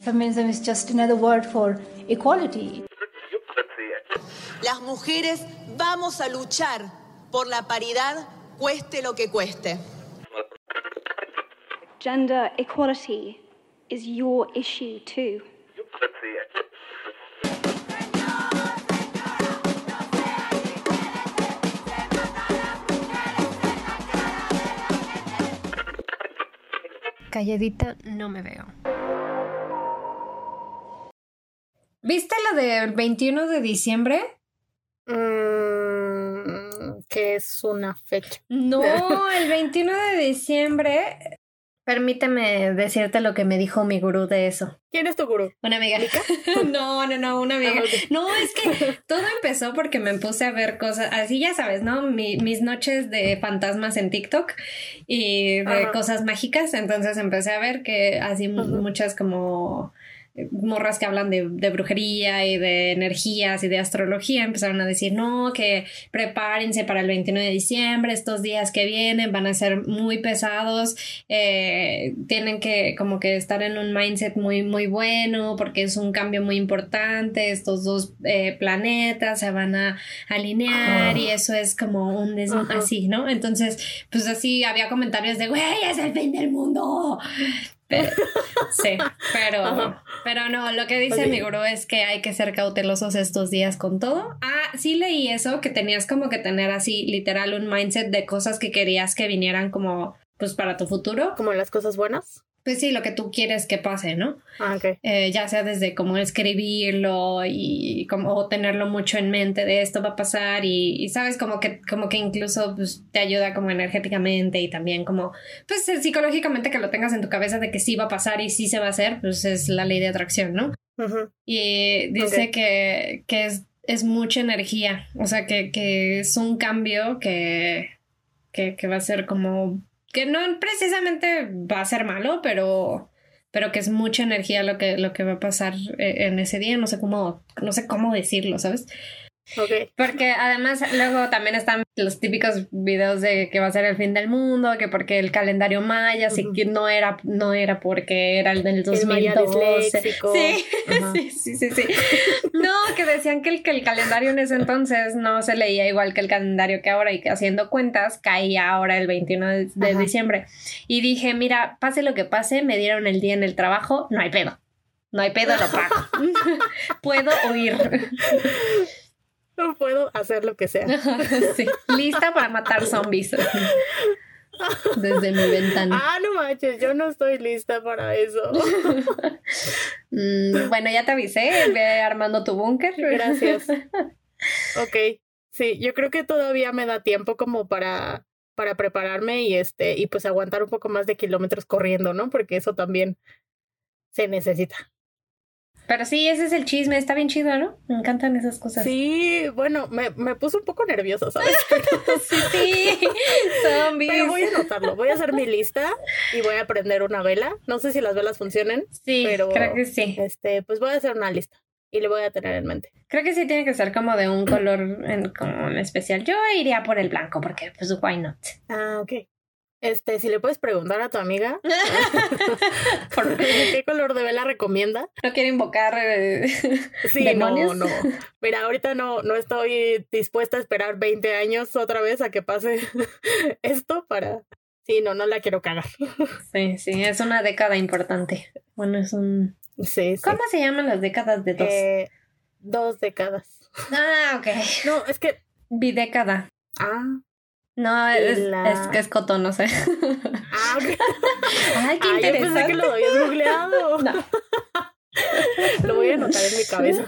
Feminism is just another word for equality. Las mujeres vamos a luchar por la paridad, cueste lo que cueste. Gender equality is your issue too. Calladita no me veo. ¿Viste lo del 21 de diciembre? Mm, que es una fecha. No, el 21 de diciembre. Permíteme decirte lo que me dijo mi gurú de eso. ¿Quién es tu gurú? Una amiga. no, no, no, una amiga. Ah. No, es que todo empezó porque me puse a ver cosas, así ya sabes, ¿no? Mi- mis noches de fantasmas en TikTok y de Ajá. cosas mágicas. Entonces empecé a ver que así muchas como morras que hablan de, de brujería y de energías y de astrología empezaron a decir, no, que prepárense para el 21 de diciembre, estos días que vienen van a ser muy pesados, eh, tienen que como que estar en un mindset muy, muy bueno porque es un cambio muy importante, estos dos eh, planetas se van a alinear y eso es como un des así, ¿no? Entonces, pues así había comentarios de, güey, es el fin del mundo. Pero- sí, pero, Ajá. pero no, lo que dice mi gurú es que hay que ser cautelosos estos días con todo. Ah, sí leí eso, que tenías como que tener así literal un mindset de cosas que querías que vinieran como pues para tu futuro. Como las cosas buenas. Pues sí, lo que tú quieres que pase, ¿no? Ah. Eh, ya sea desde como escribirlo y como o tenerlo mucho en mente de esto va a pasar y, y sabes como que como que incluso pues, te ayuda como energéticamente y también como pues eh, psicológicamente que lo tengas en tu cabeza de que sí va a pasar y sí se va a hacer pues es la ley de atracción no y dice que, que es, es mucha energía o sea que, que es un cambio que, que, que va a ser como que no precisamente va a ser malo pero pero que es mucha energía lo que, lo que va a pasar eh, en ese día, no sé cómo, no sé cómo decirlo, ¿sabes? Ok. Porque además luego también están los típicos videos de que va a ser el fin del mundo, que porque el calendario maya, así Ujú. que no era, no era porque era el del El maya 2012. disléxico. Sí, sí, sí, sí, sí. No, que decían que el, que el calendario en ese entonces no se leía igual que el calendario que ahora y que haciendo cuentas caía ahora el 21 de, de diciembre. Y dije, mira, pase lo que pase, me dieron el día en el trabajo, no hay pedo. No hay pedo, lo pago. Puedo huir. No puedo hacer lo que sea. Sí, lista para matar zombies. Desde mi ventana. Ah, no manches, yo no estoy lista para eso. Mm, bueno, ya te avisé, ve armando tu búnker. Gracias. Ok, sí, yo creo que todavía me da tiempo como para, para prepararme y este, y pues aguantar un poco más de kilómetros corriendo, ¿no? Porque eso también se necesita. Pero sí, ese es el chisme, está bien chido, ¿no? Me encantan esas cosas. Sí, bueno, me, me puso un poco nerviosa, ¿sabes? sí, sí. Zombies. Pero voy a anotarlo, voy a hacer mi lista y voy a prender una vela. No sé si las velas funcionen, Sí, pero- creo que sí. este, pues voy a hacer una lista y le voy a tener en mente. Creo que sí tiene que ser como de un color en, como en especial. Yo iría por el blanco porque, pues, why not? Ah, ok. Este, si le puedes preguntar a tu amiga Por- qué color de vela recomienda. no quiero invocar eh, Sí, demonios. no, no. Mira, ahorita no, no estoy dispuesta a esperar 20 años otra vez a que pase esto para... Sí, no, no la quiero cagar. Sí, sí, es una década importante. Bueno, es un... Sí, sí. ¿Cómo se llaman las décadas de dos? Eh, dos décadas. Ah, ok. No, es que... Bidécada. Ah, No, es, la- es que es coto, no sé. ah. Ay, qué Ah, yo interesante. pensé que lo habías googleado. No. Lo voy a anotar en mi cabeza.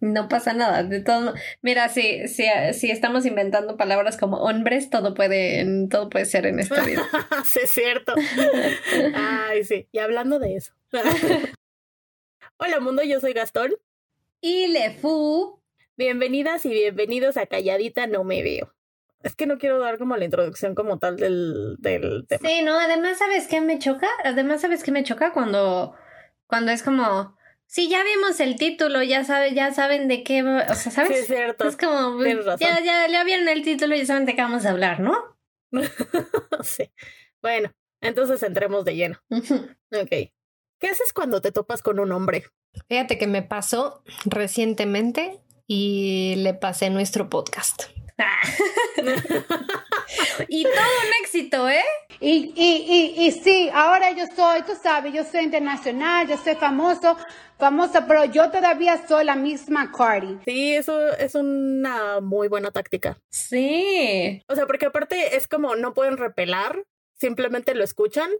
No pasa nada. De todo. Mira, si, si, si estamos inventando palabras como hombres, todo puede, todo puede ser en esta vida. sí, es cierto. Ay, sí. Y hablando de eso. Hola mundo, yo soy Gastón. Y le fu. Bienvenidas y bienvenidos a Calladita No Me Veo. Es que no quiero dar como la introducción como tal del, del tema. Sí, no, además, ¿sabes qué me choca? Además, ¿sabes qué me choca? Cuando, cuando es como, sí, ya vimos el título, ya sabe, ya saben de qué, o sea, ¿sabes? Sí, es cierto. Es como, pues, ya, ya, ya vieron el título y ya saben de qué vamos a hablar, ¿no? sí. Bueno, entonces entremos de lleno. Ok. ¿qué haces cuando te topas con un hombre? Fíjate que me pasó recientemente y le pasé nuestro podcast. y todo un éxito, ¿eh? Y, y, y, y sí, ahora yo soy, tú sabes, yo soy internacional, yo soy famoso, famosa, pero yo todavía soy la misma Cardi. Sí, eso es una muy buena táctica. Sí. O sea, porque aparte es como no pueden repelar, simplemente lo escuchan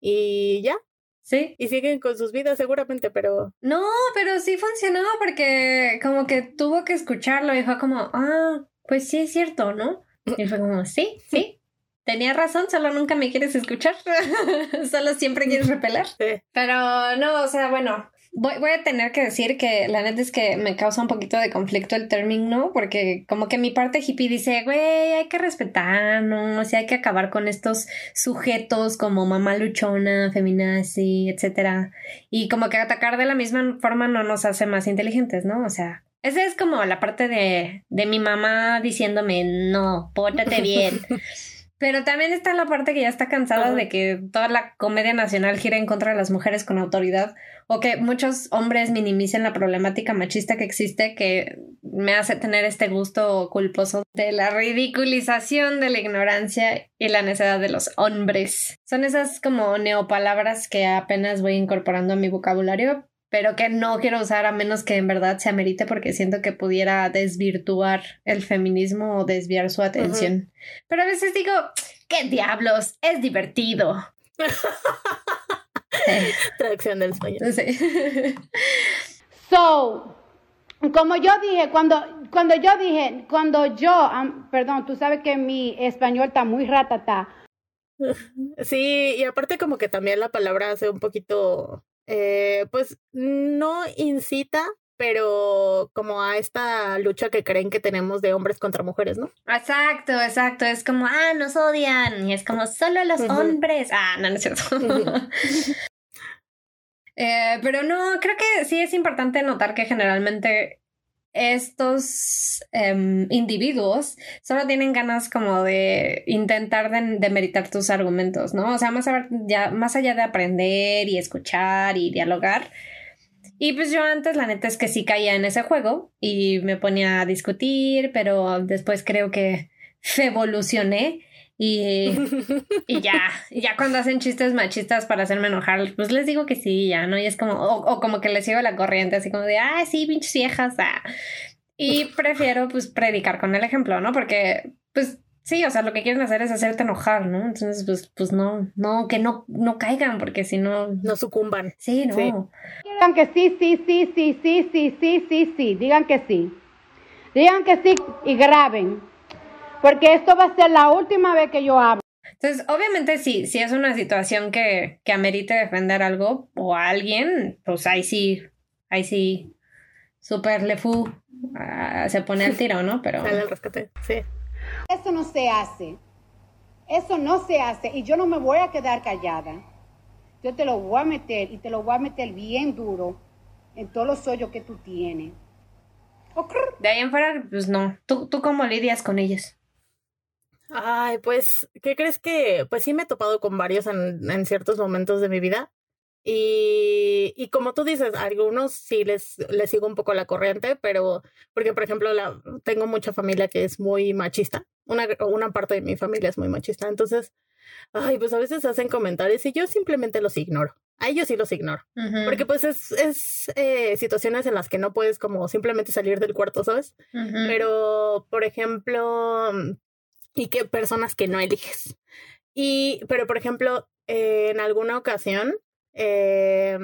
y ya. Sí. Y siguen con sus vidas seguramente, pero... No, pero sí funcionó porque como que tuvo que escucharlo y fue como, ah, pues sí es cierto, ¿no? Y fue como, sí, sí. Tenía razón, solo nunca me quieres escuchar. solo siempre quieres repeler. Sí. Pero no, o sea, bueno, voy, voy, a tener que decir que la neta es que me causa un poquito de conflicto el término, porque como que mi parte hippie dice, güey, hay que respetarnos, sea, hay que acabar con estos sujetos como mamá luchona, feminazi, etcétera. Y como que atacar de la misma forma no nos hace más inteligentes, ¿no? O sea, esa es como la parte de, de mi mamá diciéndome, no, pórtate bien. Pero también está la parte que ya está cansada de que toda la comedia nacional gira en contra de las mujeres con autoridad o que muchos hombres minimicen la problemática machista que existe que me hace tener este gusto culposo de la ridiculización de la ignorancia y la necedad de los hombres. Son esas como neopalabras que apenas voy incorporando a mi vocabulario, pero que no quiero usar a menos que en verdad se amerite porque siento que pudiera desvirtuar el feminismo o desviar su atención. Pero a veces digo, ¿qué diablos? Es divertido. Traducción del español. sí. So, como yo dije, cuando, cuando yo dije, cuando yo, um, perdón, tú sabes que mi español está muy ratata. Sí, y aparte como que también la palabra hace un poquito, eh, pues no incita, pero como a esta lucha que creen que tenemos de hombres contra mujeres, ¿no? Exacto, exacto. Es como, ah, nos odian. Y es como, solo los hombres. Ah, no, no es cierto. Eh, pero no, creo que sí es importante notar que generalmente estos em, individuos solo tienen ganas como de intentar de, demeritar tus argumentos, ¿no? O sea, más, a- ya, más allá de aprender y escuchar y dialogar. Y pues yo antes la neta es que sí caía en ese juego y me ponía a discutir, pero después creo que evolucioné y, y ya, ya cuando hacen chistes machistas para hacerme enojar, pues les digo que sí, ya, ¿no? Y es como, o, o como que les sigo la corriente, así como de, ah, sí, pinches viejas, ah. Y prefiero, pues, predicar con el ejemplo, ¿no? Porque, pues, sí, o sea, lo que quieren hacer es hacerte enojar, ¿no? Entonces, pues, pues no, no, que no, no caigan, porque si no, No sucumban. sí, no. Sí. Digan que sí, sí, sí, sí, sí, sí, sí, sí, sí, digan que sí. Digan que sí y graben. Porque esto va a ser la última vez que yo hablo. Entonces, obviamente, sí, si es una situación que, que amerite defender algo o a alguien, pues ahí sí, ahí sí, super le fu, ah, se pone al tiro, ¿no? Pero Sale el rescate. Sí. Eso no se hace. Eso no se hace. Y yo no me voy a quedar callada. Yo te lo voy a meter y te lo voy a meter bien duro en todos los hoyos que tú tienes. De ahí en fuera, pues no. ¿Tú, tú cómo lidias con ellos? Ay, pues, ¿qué crees que? Pues sí me he topado con varios en, en ciertos momentos de mi vida. Y, y como tú dices, a algunos sí les, les sigo un poco la corriente, pero porque, por ejemplo, la, tengo mucha familia que es muy machista. Una, una parte de mi familia es muy machista. Entonces, ay, pues a veces hacen comentarios y yo simplemente los ignoro. A ellos sí los ignoro. Porque pues es, es eh, situaciones en las que no puedes como simplemente salir del cuarto, ¿sabes? pero por ejemplo, y que personas que no eliges. Y, pero por ejemplo, eh, en alguna ocasión, eh,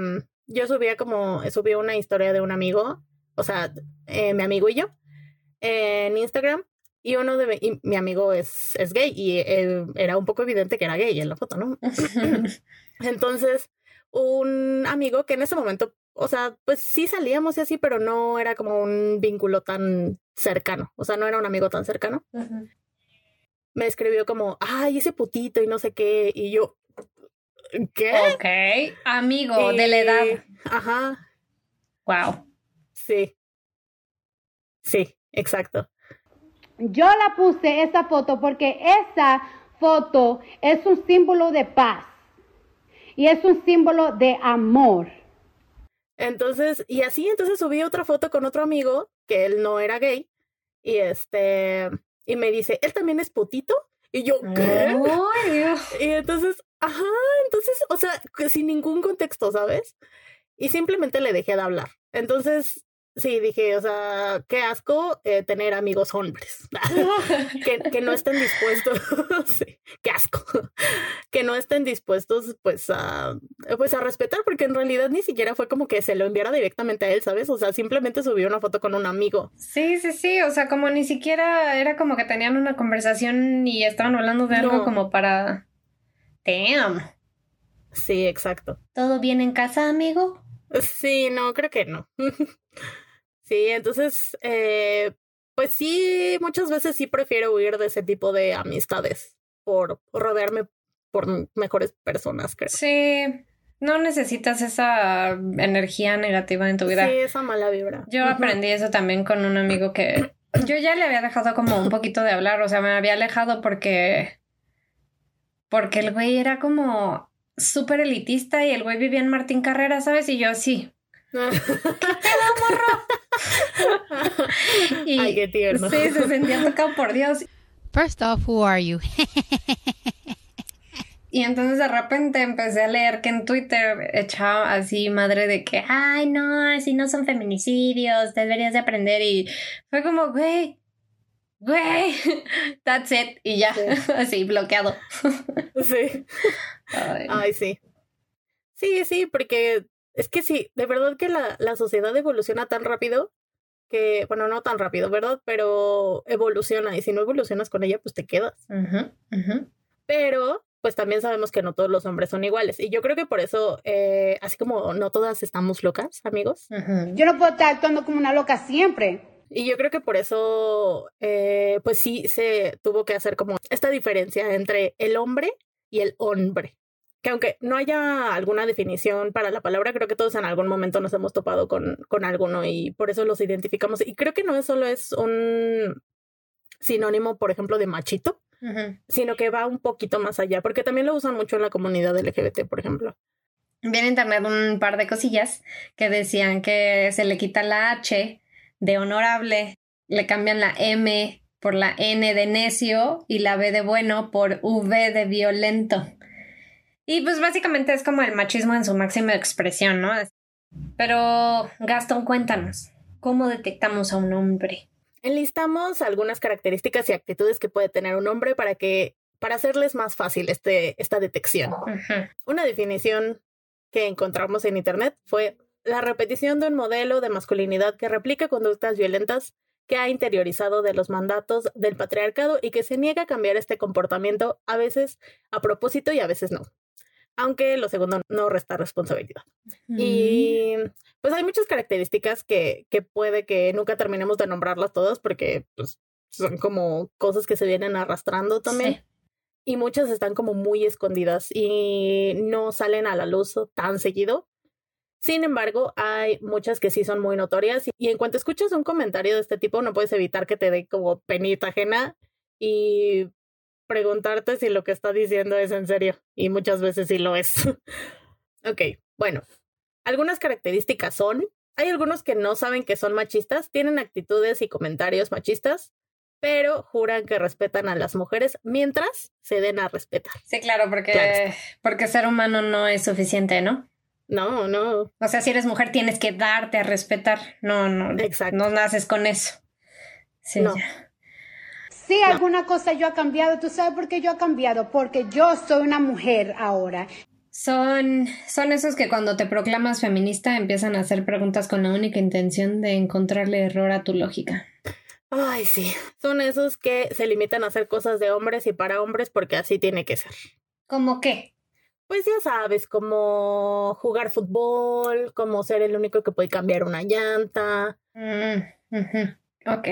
yo subía como, subí una historia de un amigo, o sea, eh, mi amigo y yo, en Instagram, y uno de mi, y mi amigo es, es gay, y eh, era un poco evidente que era gay en la foto, ¿no? Entonces, un amigo que en ese momento, o sea, pues sí salíamos y así, pero no era como un vínculo tan cercano, o sea, no era un amigo tan cercano. Me escribió como, ay, ese putito y no sé qué, y yo, ¿qué? Ok, amigo de la edad. Ajá, Wow. sí. Sí, exacto. Yo la puse esa foto porque esa foto es un símbolo de paz. Y es un símbolo de amor. Entonces, y así, entonces subí otra foto con otro amigo, que él no era gay, y este, y me dice, ¿él también es putito? Y yo, ¿qué? Y entonces, ajá, entonces, o sea, sin ningún contexto, ¿sabes? Y simplemente le dejé de hablar. Entonces, sí, dije, o sea, qué asco eh, tener amigos hombres. que, que no estén dispuestos, sí, qué asco. que no estén dispuestos, pues, a, pues, a respetar, porque en realidad ni siquiera fue como que se lo enviara directamente a él, ¿sabes? O sea, simplemente subió una foto con un amigo. Sí, sí, sí, o sea, como ni siquiera era como que tenían una conversación y estaban hablando de algo No. como para... Damn. Sí, exacto. ¿Todo bien en casa, amigo? Sí, no, creo que no. sí, entonces, eh, pues sí, muchas veces sí prefiero huir de ese tipo de amistades por rodearme por mejores personas, creo. Sí, no necesitas esa energía negativa en tu vida. Sí, esa mala vibra. Yo aprendí eso también con un amigo que yo ya le había dejado como un poquito de hablar, o sea, me había alejado porque porque el güey era como súper elitista y el güey vivía en Martín Carrera, ¿sabes? Y yo sí. Y Ay, qué tierno. Sí, se sentía tocado por Dios. First off, who are you? Y entonces de repente empecé a leer que en Twitter echaba así madre de que, ay, no, así no son feminicidios, deberías de aprender. Y fue como, güey, güey, that's it. Y ya, así, bloqueado. Sí. Ay. Ay, sí. Sí, sí, porque es que sí, de verdad que la, la sociedad evoluciona tan rápido que, bueno, no tan rápido, ¿verdad? Pero evoluciona y si no evolucionas con ella, pues te quedas. Pero, pues también sabemos que no todos los hombres son iguales. Y yo creo que por eso, eh, así como no todas estamos locas, amigos. Yo no puedo estar actuando como una loca siempre. y yo creo que por eso, eh, pues sí se tuvo que hacer como esta diferencia entre el hombre y el hombre. Que aunque no haya alguna definición para la palabra, creo que todos en algún momento nos hemos topado con, con alguno y por eso los identificamos. Y creo que no es solo es un sinónimo, por ejemplo, de machito, sino que va un poquito más allá, porque también lo usan mucho en la comunidad LGBT, por ejemplo. Vi en internet un par de cosillas que decían que se le quita la H de honorable, le cambian la M por la N de necio y la B de bueno por V de violento. Y pues básicamente es como el machismo en su máxima expresión, ¿no? Pero Gastón, cuéntanos, ¿cómo detectamos a un hombre? Enlistamos algunas características y actitudes que puede tener un hombre para que para hacerles más fácil este, esta detección. Una definición que encontramos en Internet fue la repetición de un modelo de masculinidad que replica conductas violentas que ha interiorizado de los mandatos del patriarcado y que se niega a cambiar este comportamiento a veces a propósito y a veces no. Aunque lo segundo no resta responsabilidad. Y pues hay muchas características que, que puede que nunca terminemos de nombrarlas todas porque pues, son como cosas que se vienen arrastrando también. Sí. Y muchas están como muy escondidas y no salen a la luz tan seguido. Sin embargo, hay muchas que sí son muy notorias y en cuanto escuchas un comentario de este tipo no puedes evitar que te dé como penita ajena y preguntarte si lo que está diciendo es en serio. Y muchas veces sí lo es. ok, bueno. Algunas características son, hay algunos que no saben que son machistas, tienen actitudes y comentarios machistas, pero juran que respetan a las mujeres mientras se den a respetar. Sí, claro, porque, Claro porque ser humano no es suficiente, ¿no? No, no, O sea, si eres mujer tienes que darte a respetar. No, no. Exacto. No naces con eso. Sí. No. ya. Sí, alguna cosa yo ha cambiado. ¿Tú sabes por qué yo ha cambiado? Porque yo soy una mujer ahora. Son, son esos que cuando te proclamas feminista empiezan a hacer preguntas con la única intención de encontrarle error a tu lógica. Ay, sí. Son esos que se limitan a hacer cosas de hombres y para hombres porque así tiene que ser. ¿Cómo qué? Pues ya sabes, como jugar fútbol, como ser el único que puede cambiar una llanta. Mm. Ok,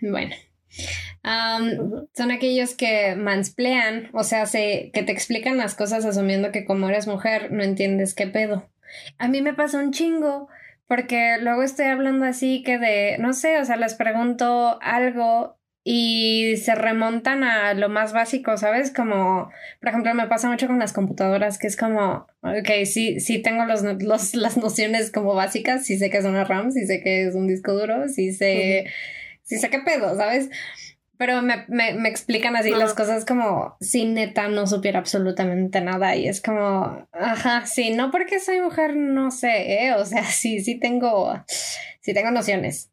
bueno. Ujú. son aquellos que mansplean, o sea, se, que te explican las cosas asumiendo que como eres mujer no entiendes qué pedo. A mí me pasa un chingo, porque luego estoy hablando así que de, no sé, o sea, les pregunto algo y se remontan a lo más básico, ¿sabes? Como, por ejemplo, me pasa mucho con las computadoras, que es como, ok, sí, sí tengo los, los, las nociones como básicas, sí sé que es una RAM, sí sé que es un disco duro, sí sé, sí sé qué pedo, ¿sabes? Pero me, me, me explican así las cosas como si neta no supiera absolutamente nada y es como, ajá, sí, no porque soy mujer, no sé, ¿eh? O sea, sí, sí tengo, sí tengo nociones.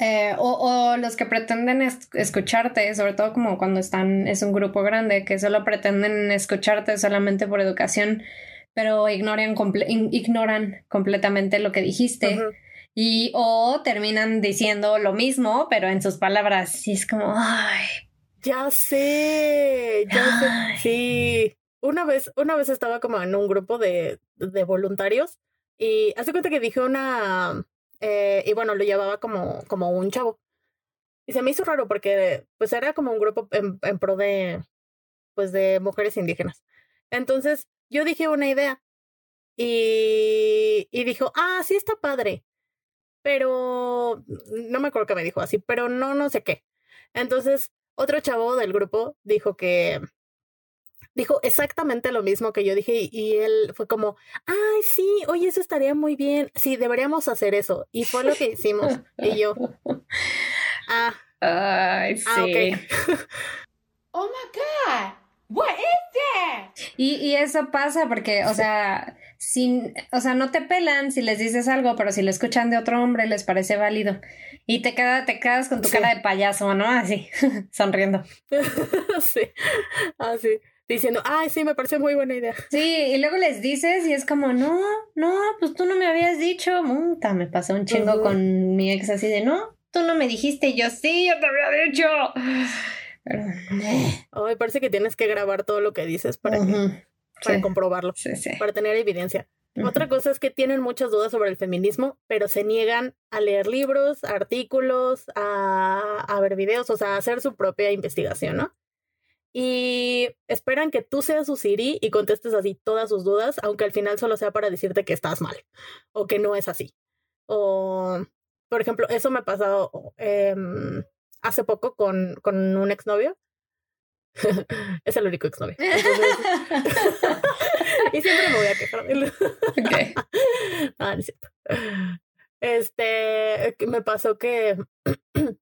Eh, o, o, los que pretenden escucharte, sobre todo como cuando están, es un grupo grande, que solo pretenden escucharte solamente por educación, pero ignoran, ignoran completamente lo que dijiste. Y o terminan diciendo lo mismo, pero en sus palabras. Y es como, ay. Ya sé, ya sé. Sí. Una vez, una vez estaba como en un grupo de, de voluntarios y hace cuenta que dije una. Eh, y bueno, lo llevaba como, como un chavo. Y se me hizo raro porque pues era como un grupo en, en pro de pues de mujeres indígenas. Entonces yo dije una idea y, y dijo, ah, sí está padre pero no me acuerdo que me dijo así, pero no, no sé qué. Entonces, otro chavo del grupo dijo que dijo exactamente lo mismo que yo dije y, él fue como, ay, sí, oye, eso estaría muy bien, sí, deberíamos hacer eso. Y fue lo que hicimos. y yo, ah, ay, ah, sí. oh my God, what is that? Y, y eso pasa porque, o sea, sin, o sea, no te pelan si les dices algo, pero si lo escuchan de otro hombre les parece válido. Y te, queda, te quedas con tu cara de payaso, ¿no? Así, sonriendo. sí, así. Diciendo, ay, sí, me parece muy buena idea. Sí, y luego les dices y es como, no, no, pues tú no me habías dicho. Muta, me pasó un chingo con mi ex así de, no, tú no me dijiste. yo, sí, yo te había dicho. Pero, Ay, parece que tienes que grabar todo lo que dices para que para comprobarlo, para tener evidencia. Otra cosa es que tienen muchas dudas sobre el feminismo, pero se niegan a leer libros, artículos, a, a ver videos, o sea, a hacer su propia investigación, ¿no? Y esperan que tú seas su Siri y contestes así todas sus dudas, aunque al final solo sea para decirte que estás mal o que no es así. O, por ejemplo, eso me ha pasado em, hace poco con, con un exnovio es el único exnovio. y siempre me voy a quejar de él. okay. Ah, no es cierto. Este, me pasó que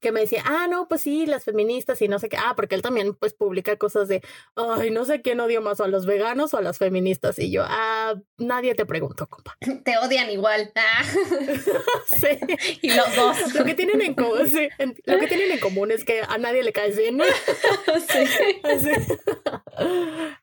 que me decía, ah, no, pues sí, las feministas y no sé qué. Ah, porque él también pues publica cosas de, ay, no sé quién odio más, o a los veganos o a las feministas. Y yo, ah, nadie te preguntó, compa. Te odian igual. Ah. sí. Y los dos. Lo que tienen en común, sí, lo que tienen en común es que a nadie le cae bien. sí.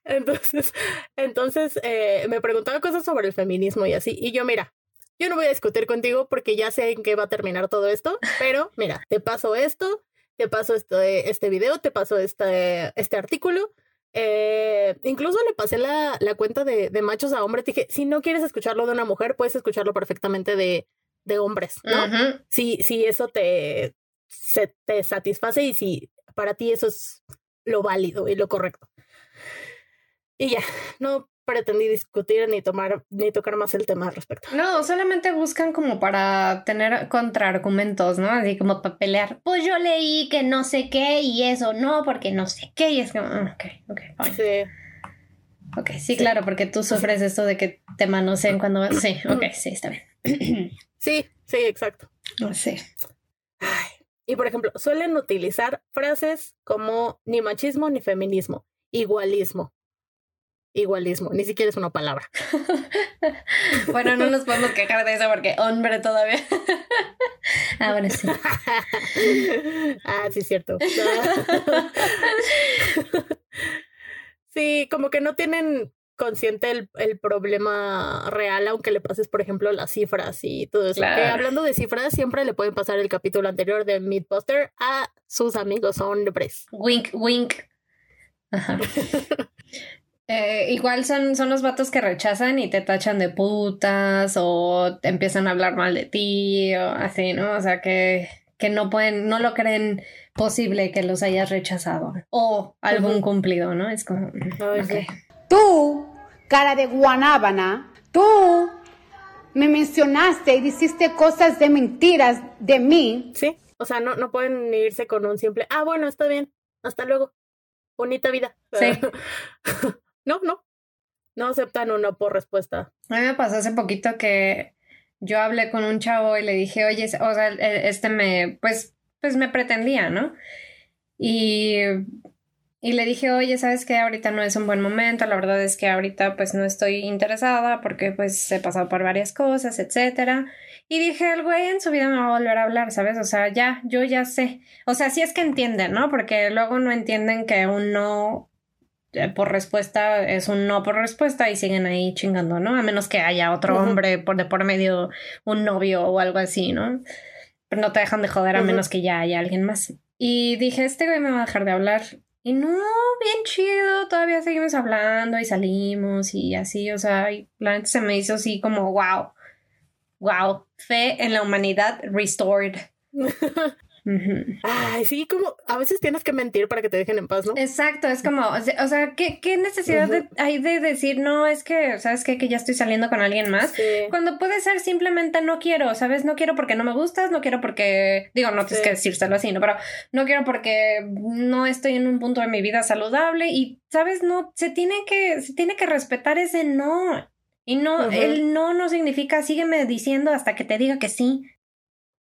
Entonces, entonces eh, me preguntaba cosas sobre el feminismo y así. Y yo, mira, yo no voy a discutir contigo porque ya sé en qué va a terminar todo esto, pero mira, te paso esto, te paso este, este video, te paso este, este artículo. Eh, incluso le pasé la, la cuenta de, de, machos a hombres. Dije, si no quieres escucharlo de una mujer, puedes escucharlo perfectamente de, de hombres, ¿no? si, si eso te, se, te satisface y si para ti eso es lo válido y lo correcto. Y ya, no pretendí discutir ni tomar ni tocar más el tema al respecto. No, solamente buscan como para tener contraargumentos, ¿no? Así como para pelear. Pues yo leí que no sé qué y eso no, porque no sé qué y es como, ah, ok, ok, fine. Sí. Ok, sí, claro, porque tú sufres esto de que te manoseen cuando... Sí, ok, sí, está bien. Sí, sí, exacto. Sí. Ay. Y por ejemplo, suelen utilizar frases como ni machismo ni feminismo, igualismo, igualismo, ni siquiera es una palabra. bueno, no nos podemos quejar de eso porque hombre todavía. ah, bueno, sí. ah, sí, cierto. sí, como que no tienen consciente el, el, problema real, aunque le pases, por ejemplo, las cifras y todo eso. Que hablando de cifras, siempre le pueden pasar el capítulo anterior de Mythbuster a sus amigos hombres. Wink, wink. Ajá. Eh, igual son, son los vatos que rechazan y te tachan de putas o te empiezan a hablar mal de ti o así, ¿no? O sea que, que no pueden, no lo creen posible que los hayas rechazado o algún cumplido, ¿no? Es como, okay. Tú, cara de guanábana, tú me mencionaste y dijiste cosas de mentiras de mí. Sí. O sea, no, no pueden irse con un simple, ah, bueno, está bien, hasta luego. Bonita vida. Sí. no, no. No aceptan un no por respuesta. A mí me pasó hace poquito que yo hablé con un chavo y le dije, oye, o sea, e, este me, pues, pues me pretendía, ¿no? Y, y le dije, oye, ¿sabes qué? Ahorita no es un buen momento, la verdad es que ahorita pues no estoy interesada porque pues he pasado por varias cosas, etcétera. Y dije, el güey en su vida me va a volver a hablar, ¿sabes? O sea, ya, yo ya sé. O sea, sí es que entienden, ¿no? Porque luego no entienden que un no eh, por respuesta es un no por respuesta y siguen ahí chingando, ¿no? A menos que haya otro hombre por de por medio, un novio o algo así, ¿no? Pero no te dejan de joder a menos que ya haya alguien más. Y dije, este güey me va a dejar de hablar. Y no, bien chido, todavía seguimos hablando y salimos y así, o sea, la gente se me hizo así como, wow, wow, fe en la humanidad restored. Ay, sí, como a veces tienes que mentir para que te dejen en paz, ¿no? Exacto, es como, o sea, ¿qué, qué necesidad hay de decir, no, es que, ¿sabes qué? Que ya estoy saliendo con alguien más. Cuando puede ser simplemente no quiero, ¿sabes? No quiero porque no me gustas, no quiero porque, digo, no tienes que decírselo así, ¿no? Pero no quiero porque no estoy en un punto de mi vida saludable y, ¿sabes? No, se tiene que, se tiene que respetar ese no. Y no, el no no significa sígueme diciendo hasta que te diga que sí.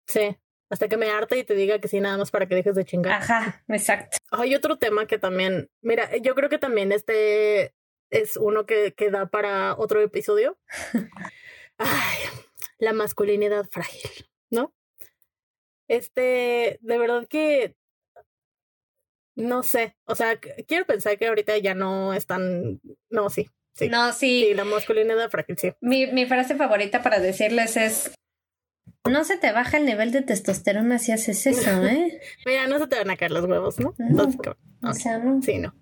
Sí hasta que me harta y te diga que sí, nada más para que dejes de chingar. Ajá, exacto. Hay otro tema que también, mira, yo creo que también este es uno que, que da para otro episodio. Ay, la masculinidad frágil, ¿no? Este, de verdad que no sé, o sea, quiero pensar que ahorita ya no están, no, sí, sí. No, sí. Sí, la masculinidad frágil, sí. Mi, mi frase favorita para decirles es, no se te baja el nivel de testosterona si haces eso, ¿eh? Mira, no se te van a caer los huevos, ¿no? o sea, no. Sí, no.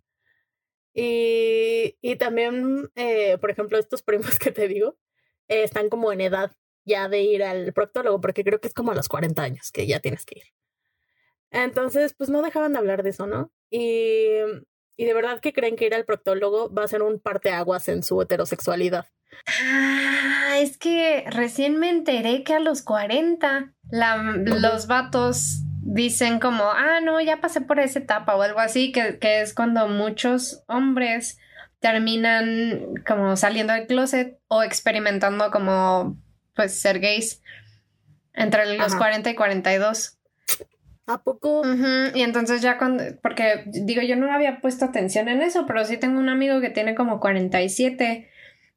Y, y también, eh, por ejemplo, estos primos que te digo, eh, están como en edad ya de ir al proctólogo, porque creo que es como a los 40 años que ya tienes que ir. Entonces, pues no dejaban de hablar de eso, ¿no? Y, y de verdad que creen que ir al proctólogo va a ser un parteaguas en su heterosexualidad. Ah, es que recién me enteré que a los 40 los vatos dicen como, ah, no, ya pasé por esa etapa o algo así, que, que es cuando muchos hombres terminan como saliendo del closet o experimentando como, pues, ser gays entre los 40 y 42. ¿A poco? Y entonces ya cuando, porque digo, yo no había puesto atención en eso, pero sí tengo un amigo que tiene como 47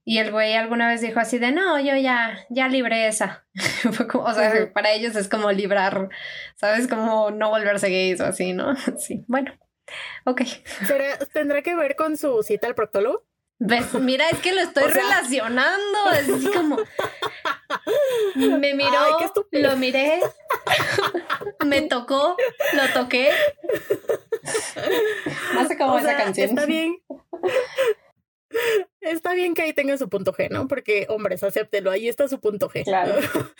y el güey alguna vez dijo así de, no, yo ya, ya libré esa. o sea, para ellos es como librar, ¿sabes? Como no volverse gays o así, ¿no? sí, bueno, ok. ¿Tendrá que ver con su cita al proctólogo? ¿Ves? Mira, es que lo estoy relacionando. Es como. Me miró, lo miré, me tocó, lo toqué. No sé cómo esa canción. Está bien. Está bien que ahí tenga su punto G, ¿no? Porque, hombres, acéptelo, ahí está su punto G. Claro.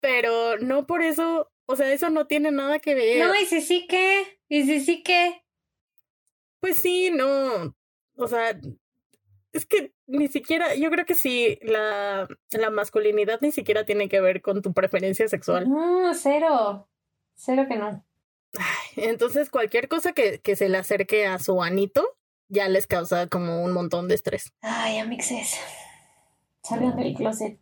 Pero no por eso, o sea, eso no tiene nada que ver. No, y si sí que, y si sí que. Pues sí, no. O sea, es que ni siquiera, yo creo que sí, la, la masculinidad ni siquiera tiene que ver con tu preferencia sexual. No, cero. Cero que no. Entonces, cualquier cosa que, que se le acerque a su anito, ya les causa como un montón de estrés. Ay, amixes, salgan del closet.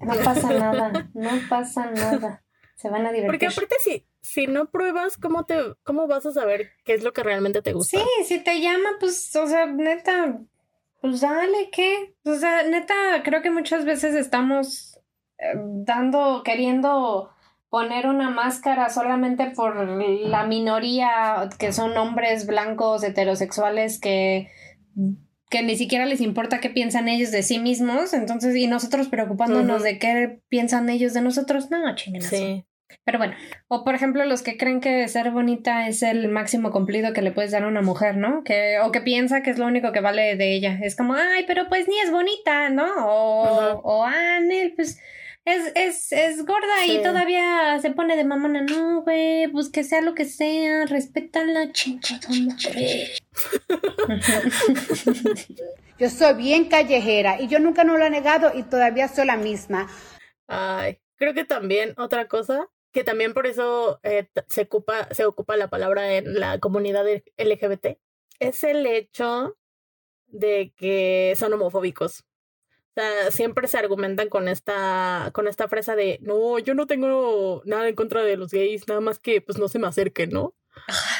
No pasa nada, no pasa nada. Se van a divertir. Porque aparte si, si no pruebas, ¿cómo te, cómo vas a saber qué es lo que realmente te gusta? Sí, si te llama, pues, o sea, neta, pues dale, ¿qué? O sea, neta, creo que muchas veces estamos eh, dando, queriendo poner una máscara solamente por la minoría que son hombres blancos heterosexuales que que ni siquiera les importa qué piensan ellos de sí mismos, entonces, y nosotros preocupándonos de qué piensan ellos de nosotros, no, chinguen sí. Pero bueno, o por ejemplo los que creen que ser bonita es el máximo cumplido que le puedes dar a una mujer, ¿no? Que, o que piensa que es lo único que vale de ella. Es como, ay, pero pues ni es bonita, ¿no? O, o ah, Nel, pues es, es, es gorda y todavía se pone de mamona. No, güey, pues que sea lo que sea, respétala, chingada Yo soy bien callejera y yo nunca no lo he negado y todavía soy la misma. Ay, creo que también otra cosa que también por eso eh, se, ocupa, se ocupa la palabra en la comunidad LGBT, es el hecho de que son homofóbicos. Sea, siempre se argumentan con esta, con esta frase de no, yo no tengo nada en contra de los gays, nada más que pues no se me acerquen, ¿no?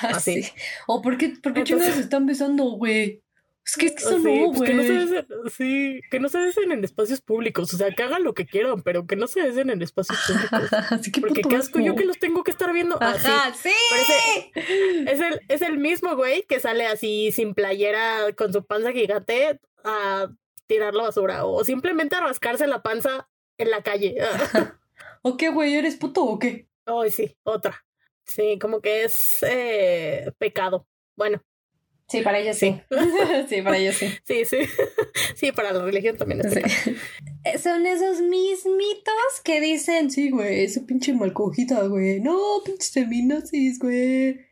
Así. O por qué, por qué se están besando, güey. Es que, es que eso no, pues que no se besen, sí, que no se besen en espacios públicos. O sea, que hagan lo que quieran, pero que no se besen en espacios públicos. Así que Porque qué asco yo que los tengo que estar viendo. Ajá, sí. es, el, es el mismo güey que sale así sin playera con su panza gigante a tirar la basura o simplemente rascarse la panza en la calle. ¿O qué, güey? ¿Eres puto o qué? Ay, sí, otra. Sí, como que es eh, pecado. Bueno, Sí, para ellos sí. sí, para ellos sí. Sí, sí. Sí, para la religión también es eh, Son esos mismitos que dicen, sí, güey, esa pinche malcogida, güey. No, pinches feminazis, güey.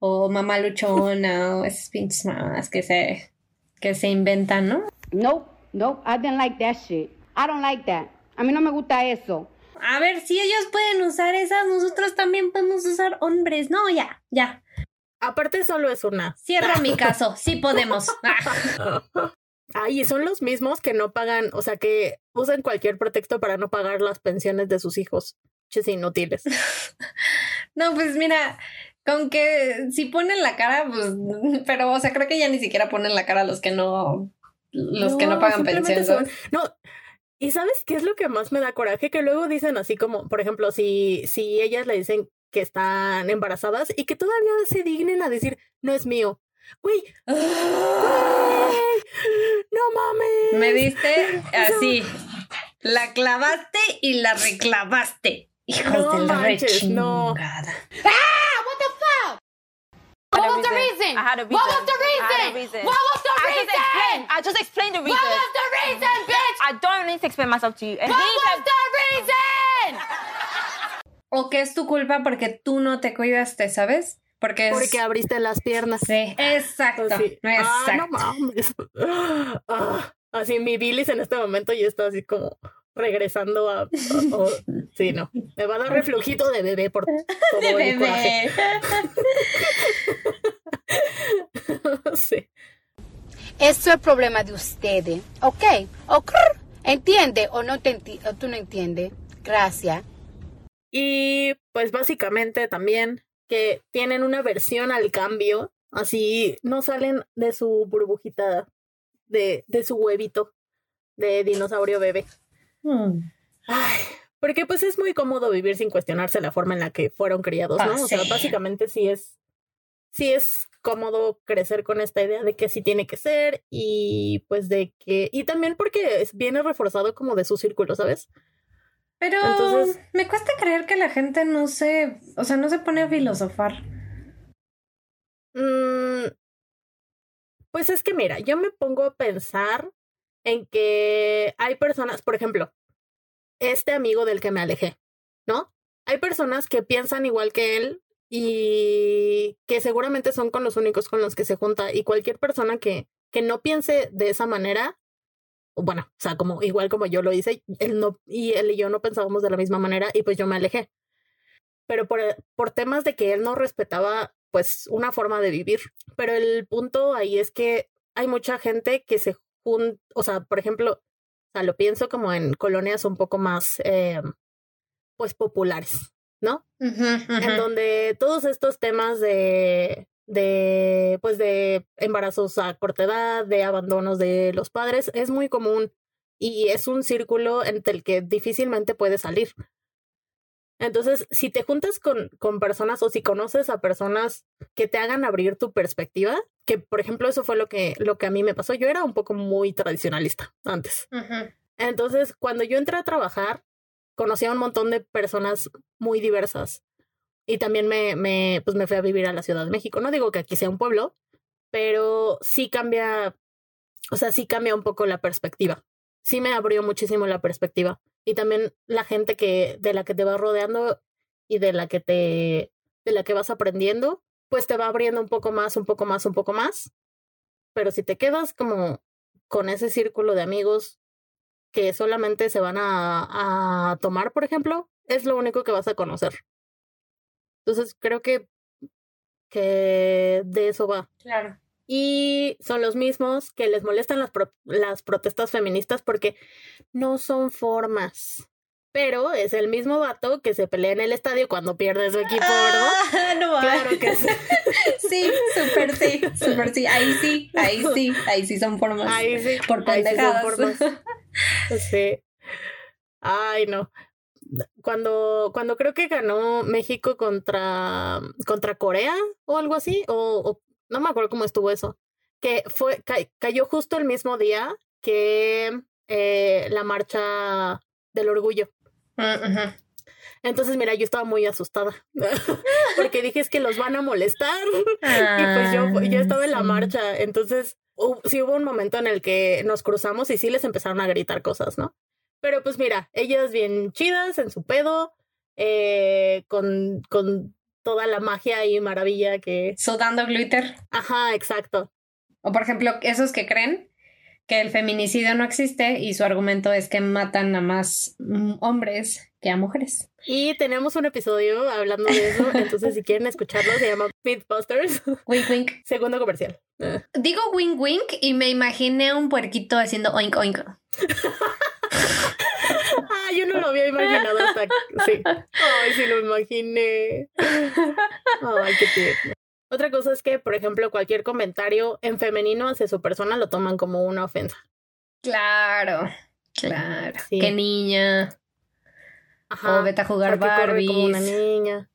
O mamá luchona, o esas pinches mamás que se, que se inventan, ¿no? No, no, I don't like that shit. I don't like that. A mí no me gusta eso. A ver, si ellos pueden usar esas, nosotros también podemos usar hombres. No, ya, ya. Aparte solo es una. Cierra mi caso, sí podemos. Ay, son los mismos que no pagan, o sea, que usan cualquier pretexto para no pagar las pensiones de sus hijos. Ches inútiles. no, pues mira, con que si ponen la cara, pues, pero, o sea, creo que ya ni siquiera ponen la cara los que no, los que no pagan pensiones. no, y sabes qué es lo que más me da coraje, que luego dicen así como, por ejemplo, si, si ellas le dicen que están embarazadas y que todavía se dignen a decir, no es mío. Güey, no mames. Me diste así. La clavaste y la reclavaste. Hijos no de la manches, no. ¡Ah! What was the reason? I had a reason. What was the reason? What was the reason? I just explained the reason. What was the reason, bitch? I don't need to explain myself to you. what was the reason? o que es tu culpa porque tú no te cuidaste, ¿sabes? Porque Porque abriste las piernas. Sí, exacto. Así. Ah, no mames. Ah, así mi bilis en este momento ya está así como regresando a... sí, no. Me va a dar reflujito de bebé por todo de bebé. sí. Eso es problema de ustedes, ¿ok? ¿Entiende o no te o tú no entiendes? Gracias. Y pues básicamente también que tienen una versión al cambio, así no salen de su burbujita, de, de su huevito de dinosaurio bebé. Hmm. Ay, porque pues es muy cómodo vivir sin cuestionarse la forma en la que fueron criados, ¿no? O sea, básicamente sí es, sí es cómodo crecer con esta idea de que sí tiene que ser y pues de que, y también porque viene reforzado como de su círculo, ¿sabes? Pero Entonces, me cuesta creer que la gente no se, o sea, no se pone a filosofar. Mm, pues es que mira, yo me pongo a pensar en que hay personas, por ejemplo, este amigo del que me alejé, ¿no? Hay personas que piensan igual que él y que seguramente son con los únicos con los que se junta y cualquier persona que, que no piense de esa manera bueno, o sea, como igual como yo lo hice, él no, y él y yo no pensábamos de la misma manera y pues yo me alejé. Pero por, por temas de que él no respetaba pues una forma de vivir. Pero el punto ahí es que hay mucha gente que se junta, o sea, por ejemplo, o sea, lo pienso como en colonias un poco más, eh, pues populares, ¿no? En donde todos estos temas de de pues de embarazos a corta edad, de abandonos de los padres, es muy común y es un círculo entre el que difícilmente puedes salir. Entonces, si te juntas con, con personas o si conoces a personas que te hagan abrir tu perspectiva, que por ejemplo eso fue lo que, lo que a mí me pasó, yo era un poco muy tradicionalista antes. Entonces, cuando yo entré a trabajar, conocí a un montón de personas muy diversas y también me, me, pues me fui a vivir a la Ciudad de México. No digo que aquí sea un pueblo, pero sí cambia, o sea, sí cambia un poco la perspectiva. Sí me abrió muchísimo la perspectiva. Y también la gente que, de la que te vas rodeando y de la que te, de la que vas aprendiendo, pues te va abriendo un poco más, un poco más, un poco más. Pero si te quedas como con ese círculo de amigos que solamente se van a, a tomar, por ejemplo, es lo único que vas a conocer. Entonces creo que, que de eso va. Claro. Y son los mismos que les molestan las, pro- las protestas feministas porque no son formas. Pero es el mismo vato que se pelea en el estadio cuando pierde su equipo, ¿verdad? Ah, no, Claro que sí. Sí, súper sí, súper sí. Ahí sí, ahí sí, ahí sí son formas. Ahí sí. Por ahí sí son pendejadas. formas. Sí. Ay, no. Cuando, cuando creo que ganó México contra, contra Corea o algo así, o, o no me acuerdo cómo estuvo eso, que fue, ca- cayó justo el mismo día que eh, la marcha del orgullo. Entonces, mira, yo estaba muy asustada porque dije es que los van a molestar. Y pues yo, yo estaba en la Ah, sí. marcha, entonces hu- sí hubo un momento en el que nos cruzamos y sí les empezaron a gritar cosas, ¿no? Pero pues mira, ellas bien chidas en su pedo, eh, con, con toda la magia y maravilla que... Sudando glitter. Ajá, exacto. O por ejemplo, esos que creen que el feminicidio no existe y su argumento es que matan a más mm, hombres que a mujeres. Y tenemos un episodio hablando de eso, entonces si quieren escucharlo, se llama Mythbusters, Wink wink. segundo comercial. Digo wink wink y me imaginé un puerquito haciendo oink oink. Ah, yo no lo había imaginado hasta... Sí. Ay, sí lo imaginé. Ay, qué tierno. Otra cosa es que, por ejemplo, cualquier comentario en femenino hacia su persona lo toman como una ofensa. Claro, claro. Sí. Qué niña. Ajá. O vete a jugar corre como una Barbies. niña.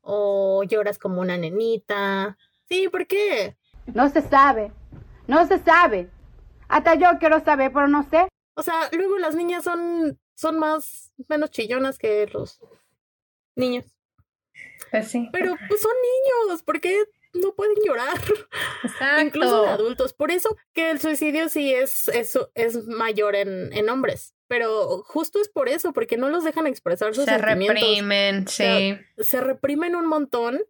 O lloras como una nenita. Sí, ¿por qué? No se sabe, no se sabe. Hasta yo quiero saber, pero no sé. O sea, luego las niñas son, son más, menos chillonas que los niños. Pues sí. Pero pues son niños, ¿por qué no pueden llorar? Exacto. Incluso de adultos. Por eso que el suicidio sí es, es, es mayor en, en hombres. Pero justo es por eso, porque no los dejan expresar sus Se sentimientos. reprimen, sí. Se reprimen un montón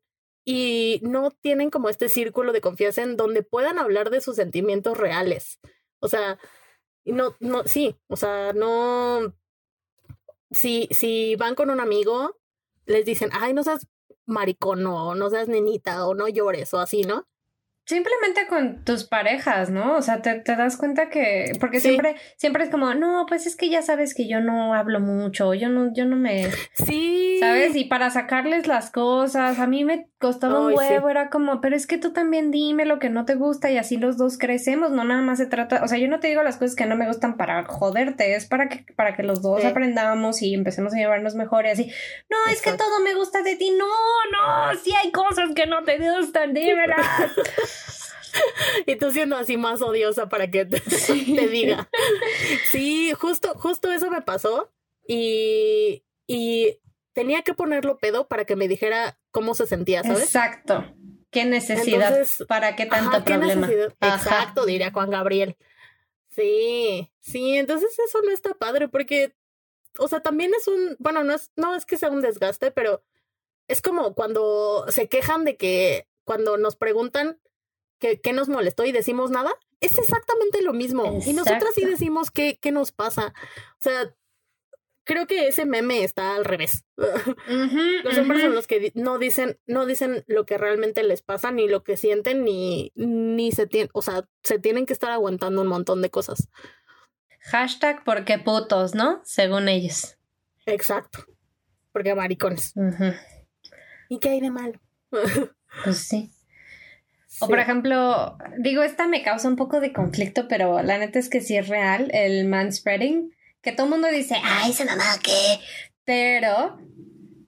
y no tienen como este círculo de confianza en donde puedan hablar de sus sentimientos reales. O sea, no, no, sí, o sea, no. Si, si van con un amigo, les dicen, ay, no seas maricón o no seas nenita o no llores o así, ¿no? Simplemente con tus parejas, ¿no? O sea, te, te das cuenta que, porque Sí. siempre, siempre es como, no, pues es que ya sabes que yo no hablo mucho, yo no, yo no me, Sí. ¿sabes? Y para sacarles las cosas, a mí me costaba un sí. huevo, era como, pero es que tú también dime lo que no te gusta y así los dos crecemos, no nada más se trata, o sea, yo no te digo las cosas que no me gustan para joderte, es para que, para que los dos Sí. aprendamos y empecemos a llevarnos mejor y así, no, es que todo me gusta de ti, no, no, sí hay cosas que no te gustan, dímelas. Y tú siendo así más odiosa para que te, te diga. Sí, justo, justo eso me pasó. Y, y tenía que ponerlo pedo para que me dijera cómo se sentía, ¿sabes? Exacto. ¿Qué necesidad? Entonces, ¿Para qué tanto Ajá, ¿qué problema? Ajá. Exacto, diría Juan Gabriel. Sí, sí, entonces eso no está padre porque, o sea, también es un, bueno, no es, no es que sea un desgaste, pero es como cuando se quejan de que cuando nos preguntan que, qué nos molestó y decimos nada, es exactamente lo mismo. Y nosotras sí decimos qué, qué nos pasa. O sea, creo que ese meme está al revés. Los hombres son los que no dicen, no dicen lo que realmente les pasa, ni lo que sienten, ni, ni se tienen, o sea, se tienen que estar aguantando un montón de cosas. Hashtag porque putos, ¿no? Según ellos. Exacto. Porque maricones. ¿Y qué hay de malo? Pues sí. O por ejemplo, digo, esta me causa un poco de conflicto, pero la neta es que sí es real, el manspreading, que todo el mundo dice, ay, esa mamá, ¿qué? Pero,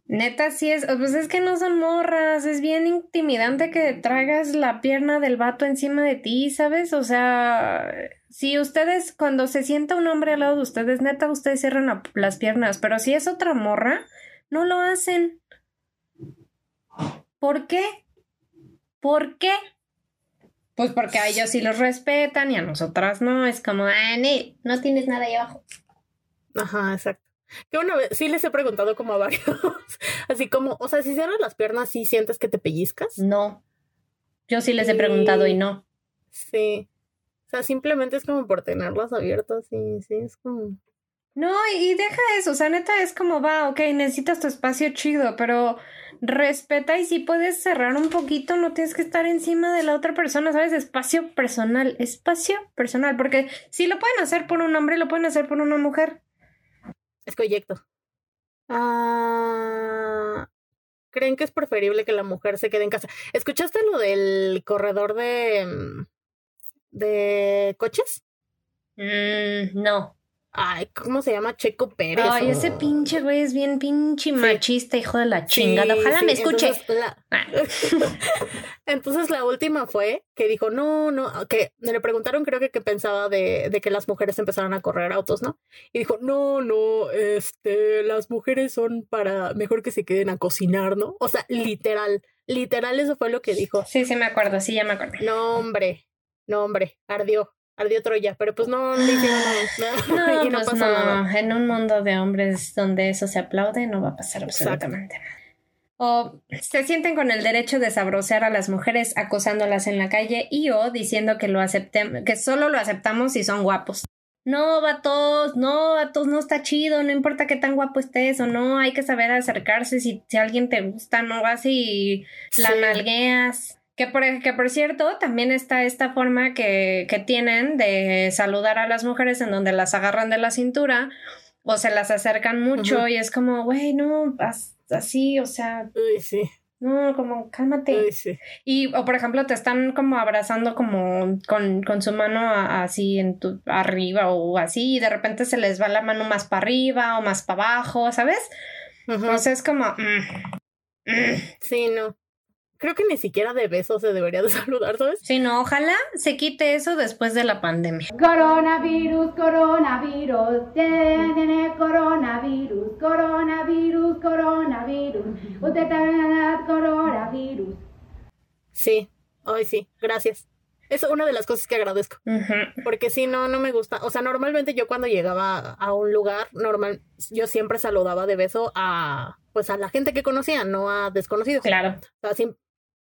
neta sí es, pues es que no son morras, es bien intimidante que traigas la pierna del vato encima de ti, ¿sabes? O sea, si ustedes, cuando se sienta un hombre al lado de ustedes, neta, ustedes cierran la- las piernas, pero si es otra morra, no lo hacen. ¿Por qué? ¿Por qué? Pues porque a ellos sí los respetan y a nosotras no. Es como, ah, no tienes nada ahí abajo. Ajá, exacto. Que una vez, sí les he preguntado como a varios, así como, o sea, si cierras las piernas, ¿sí sientes que te pellizcas? No. Yo sí les he preguntado y no. Sí. O sea, simplemente es como por tenerlas abiertas, sí, sí, es como... No, y deja eso, o sea, neta es como va, ok, necesitas tu espacio chido, pero respeta y si puedes cerrar un poquito, no tienes que estar encima de la otra persona, ¿sabes? Espacio personal, espacio personal, porque si lo pueden hacer por un hombre, lo pueden hacer por una mujer. Es correcto. Ah, ¿Creen que es preferible que la mujer se quede en casa? ¿Escuchaste lo del corredor de, mm, de coches? Mm, no. Ay, ¿cómo se llama? Checo Pérez. Ay, o- ese pinche güey es bien pinche machista, hijo de la chingada. Sí, Ojalá sí, me escuche. Entonces la, Ah. entonces la última fue que dijo, no, no, que le preguntaron creo que qué pensaba de, de que las mujeres empezaran a correr autos, ¿no? Y dijo, no, no, este, las mujeres son para, mejor que se queden a cocinar, ¿no? O sea, literal, literal eso fue lo que dijo. Sí, sí me acuerdo, sí, ya me acuerdo. No, hombre, no, hombre, ardió, ardió Troya, pero pues no, le hicieron nada. No, y no pues pasó no. nada. En un mundo de hombres donde eso se aplaude, no va a pasar absolutamente nada. O se sienten con el derecho de sabrosear a las mujeres acosándolas en la calle y o diciendo que lo aceptemos, que solo lo aceptamos si son guapos. No, vatos, no, vatos, no está chido, no importa qué tan guapo estés o no, hay que saber acercarse si, si alguien te gusta, no vas y la Sí. nalgueas. Que por, que por cierto, también está esta forma que, que tienen de saludar a las mujeres en donde las agarran de la cintura o se las acercan mucho y es como, güey, no, as- así, o sea, Uy, sí, no, como, cálmate. uy, sí. Y, o por ejemplo, te están como abrazando como con, con su mano a- así en tu arriba o así, y de repente se les va la mano más para arriba o más para abajo, ¿sabes? Sea, es como, mm, mm. Sí, no. Creo que ni siquiera de besos se debería de saludar, ¿sabes? Sí, no, ojalá se quite eso después de la pandemia. Coronavirus, coronavirus, tiene, tiene coronavirus, coronavirus, coronavirus. Usted tiene coronavirus. Sí, ay, sí, gracias. Es una de las cosas que agradezco. Porque si no, no me gusta. O sea, normalmente yo cuando llegaba a un lugar, normal, yo siempre saludaba de beso a, pues a la gente que conocía, no a desconocidos. Claro. O sea,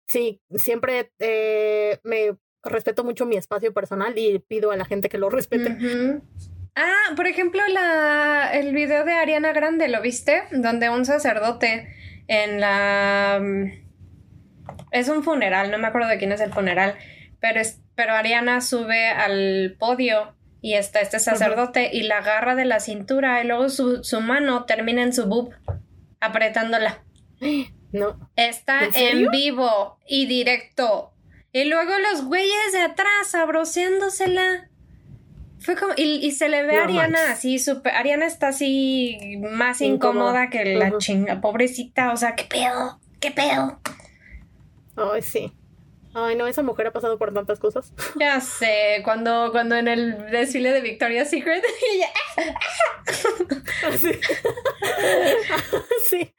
sí, siempre eh, me respeto mucho mi espacio personal y pido a la gente que lo respete. Ah, por ejemplo, la, el video de Ariana Grande, ¿lo viste? Donde un sacerdote en la... mm, Es un funeral, no me acuerdo de quién es el funeral, pero, es, pero Ariana sube al podio y está este sacerdote y la agarra de la cintura y luego su, su mano termina en su boob, apretándola. No. Está ¿En vivo y directo. Y luego los güeyes de atrás sabroseándosela. Fue como, y, y se le ve a Ariana así, súper. Ariana está así más Incómoda. incómoda, que la chinga, pobrecita. O sea, ¿qué pedo? ¿Qué pedo? Ay, sí. Ay, no, esa mujer ha pasado por tantas cosas. Ya sé, cuando, cuando en el desfile de Victoria's Secret, ella, Sí. sí.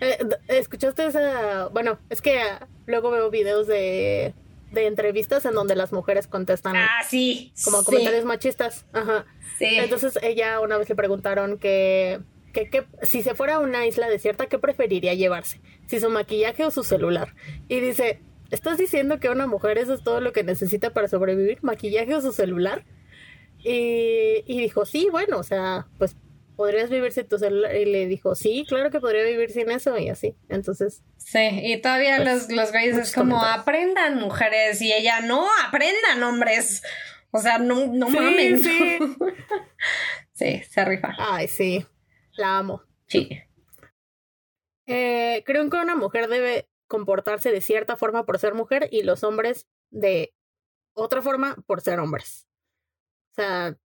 Eh, ¿Escuchaste esa? Bueno, es que ah, luego veo videos de, de entrevistas en donde las mujeres contestan ah, sí. como sí, comentarios machistas. Ajá. Sí. Entonces ella una vez le preguntaron que, que, que si se fuera a una isla desierta, ¿qué preferiría llevarse? Si su maquillaje o su celular. Y dice, ¿estás diciendo que una mujer eso es todo lo que necesita para sobrevivir? ¿Maquillaje o su celular? Y, y dijo, sí, bueno, o sea, pues podrías vivir sin tu celular. Y le dijo, sí, claro que podría vivir sin eso y así. Entonces, Sí, y todavía Pues, los, los güeyes es como comentarios. aprendan mujeres y ella no, aprendan hombres. O sea, no, no Sí, mamen. sí. Sí, se rifa. ay, sí, la amo. Sí. Eh, creo que una mujer debe comportarse de cierta forma por ser mujer y los hombres de otra forma por ser hombres. O sea,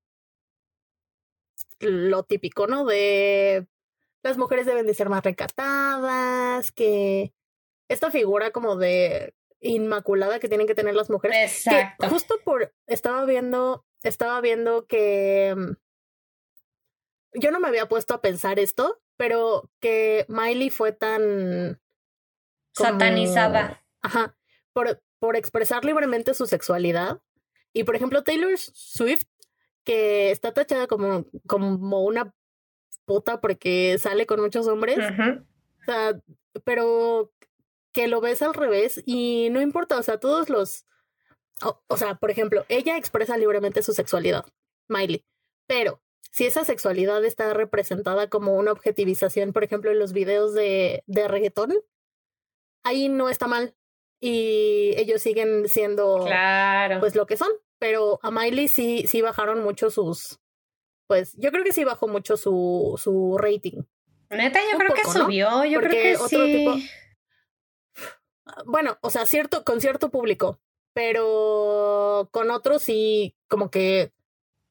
lo típico, ¿no? De las mujeres deben de ser más recatadas, que esta figura como de inmaculada que tienen que tener las mujeres. Que Exacto. justo por estaba viendo, estaba viendo que mm, yo no me había puesto a pensar esto, pero que Miley fue tan como- Satanizada. Ajá, por, por expresar libremente su sexualidad. Y por ejemplo, Taylor Swift, que está tachada como, como una puta porque sale con muchos hombres. O sea, pero que lo ves al revés y no importa, o sea, todos los... O, o sea, por ejemplo, ella expresa libremente su sexualidad, Miley, pero si esa sexualidad está representada como una objetivización, por ejemplo, en los videos de, de reggaetón, ahí no está mal. Y ellos siguen siendo Claro. pues lo que son. Pero a Miley sí, sí bajaron mucho sus. Pues yo creo que sí bajó mucho su, su rating. Neta, yo un creo que subió. Yo Porque creo que otro sí. tipo- Bueno, o sea, cierto, con cierto público. Pero con otros sí, como que.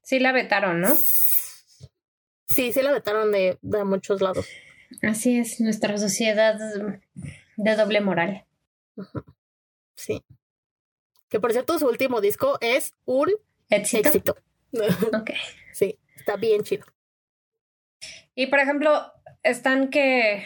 Sí la vetaron, ¿no? Sí, sí la vetaron de, de muchos lados. Así es, nuestra sociedad de doble moral. Sí. Que por cierto, su último disco es un ¿Éxito? éxito. Ok. sí, está bien chido. Y por ejemplo, están que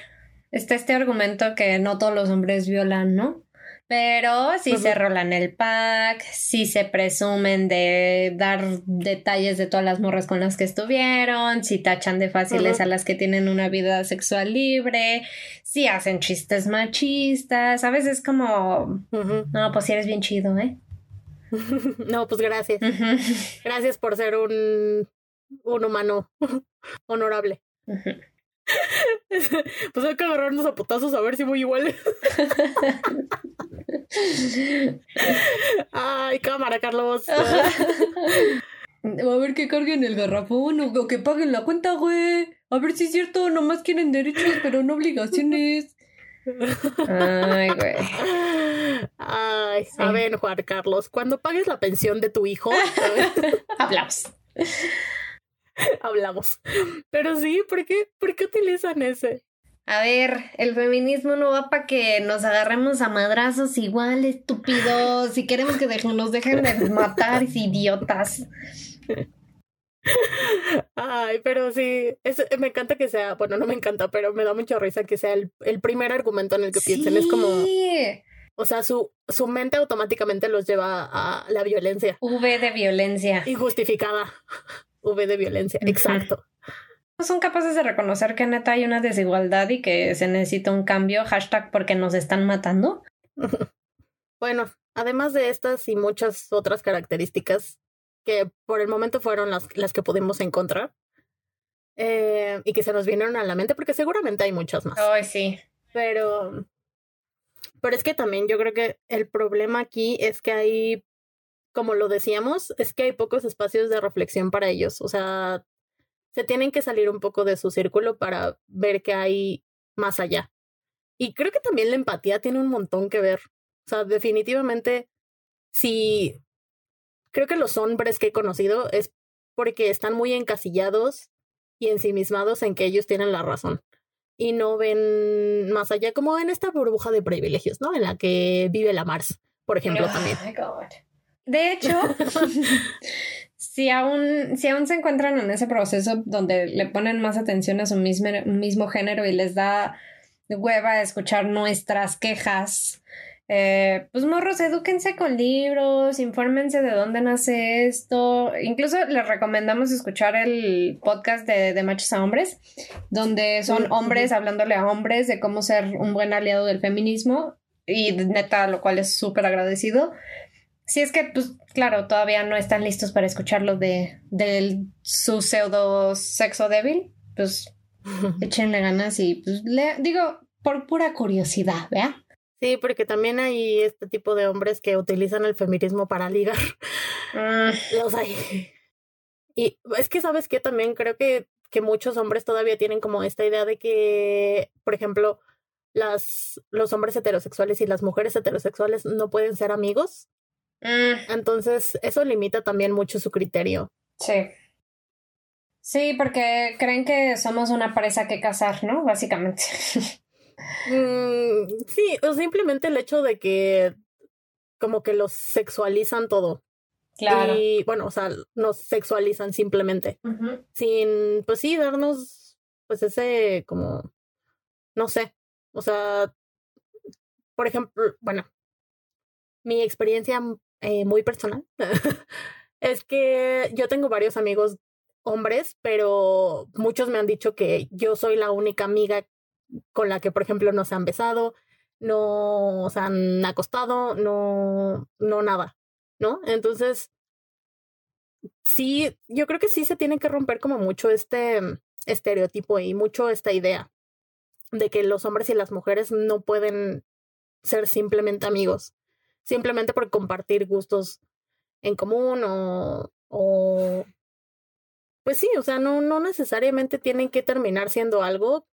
está este argumento que no todos los hombres violan, ¿no? Pero sí se Ujú. rolan el pack, sí se presumen de dar detalles de todas las morras con las que estuvieron, sí tachan de fáciles a las que tienen una vida sexual libre, sí hacen chistes machistas, a veces como, no, pues sí eres bien chido, ¿eh? No, pues gracias. Gracias por ser un, un humano honorable. Pues hay que agarrarnos a putazos a ver si muy iguales. Ay, cámara, Carlos. A ver que carguen el garrafón o, o que paguen la cuenta, güey. A ver si es cierto, nomás quieren derechos, pero no obligaciones. Ay, güey. Ay, Sí. a ver, Juan Carlos, cuando pagues la pensión de tu hijo, Hablamos. hablamos. Pero sí, ¿por qué, ¿por qué utilizan ese? A ver, el feminismo no va para que nos agarremos a madrazos igual, estúpidos. Si queremos que nos dejen de matar, idiotas. Ay, pero sí, es- me encanta que sea, bueno, no me encanta, pero me da mucha risa que sea el, el primer argumento en el que piensen. Es como, o sea, su, su mente automáticamente los lleva a la violencia. V de violencia. Injustificada. V de violencia, exacto. No son capaces de reconocer que neta hay una desigualdad y que se necesita un cambio. Hashtag porque nos están matando. Bueno, además de estas y muchas otras características que por el momento fueron las, las que pudimos encontrar eh, y que se nos vinieron a la mente, porque seguramente hay muchas más. Ay, sí. Pero, pero es que también yo creo que el problema aquí es que hay, como lo decíamos, es que hay pocos espacios de reflexión para ellos. O sea, se tienen que salir un poco de su círculo para ver que hay más allá. Y creo que también la empatía tiene un montón que ver. O sea, definitivamente, si creo que los hombres que he conocido es porque están muy encasillados y ensimismados en que ellos tienen la razón y no ven más allá, como en esta burbuja de privilegios, ¿no? En la que vive la Mars, por ejemplo, también. Oh my God. De hecho, si aún, si aún se encuentran en ese proceso donde le ponen más atención a su mismo, mismo género y les da hueva escuchar nuestras quejas, eh, pues morros, edúquense con libros, infórmense de dónde nace esto. Incluso les recomendamos escuchar el podcast de, de Machos a Hombres, donde son hombres hablándole a hombres de cómo ser un buen aliado del feminismo y neta, lo cual es súper agradecido. Si es que, pues, claro, todavía no están listos para escucharlo de, de su pseudo sexo débil, pues échenle ganas y, pues, le, digo, por pura curiosidad, ¿vea? Sí, porque también hay este tipo de hombres que utilizan el feminismo para ligar. Mm, Los hay. Y es que, ¿sabes qué? También creo que, que muchos hombres todavía tienen como esta idea de que, por ejemplo, las, los hombres heterosexuales y las mujeres heterosexuales no pueden ser amigos. Mm, Entonces, eso limita también mucho su criterio. sí. Sí, porque creen que somos una presa que cazar, ¿no? Básicamente. Mm, sí, o simplemente el hecho de que como que los sexualizan todo. Claro. Y bueno, o sea, nos sexualizan simplemente. Sin, pues sí, darnos pues ese como, no sé, o sea, por ejemplo, bueno, mi experiencia eh, muy personal es que yo tengo varios amigos hombres, pero muchos me han dicho que yo soy la única amiga con la que, por ejemplo, no se han besado, no se han acostado, no, no nada, ¿no? Entonces, sí, yo creo que sí se tiene que romper como mucho este estereotipo y mucho esta idea de que los hombres y las mujeres no pueden ser simplemente amigos, simplemente por compartir gustos en común o, o pues sí, o sea, no, no necesariamente tienen que terminar siendo algo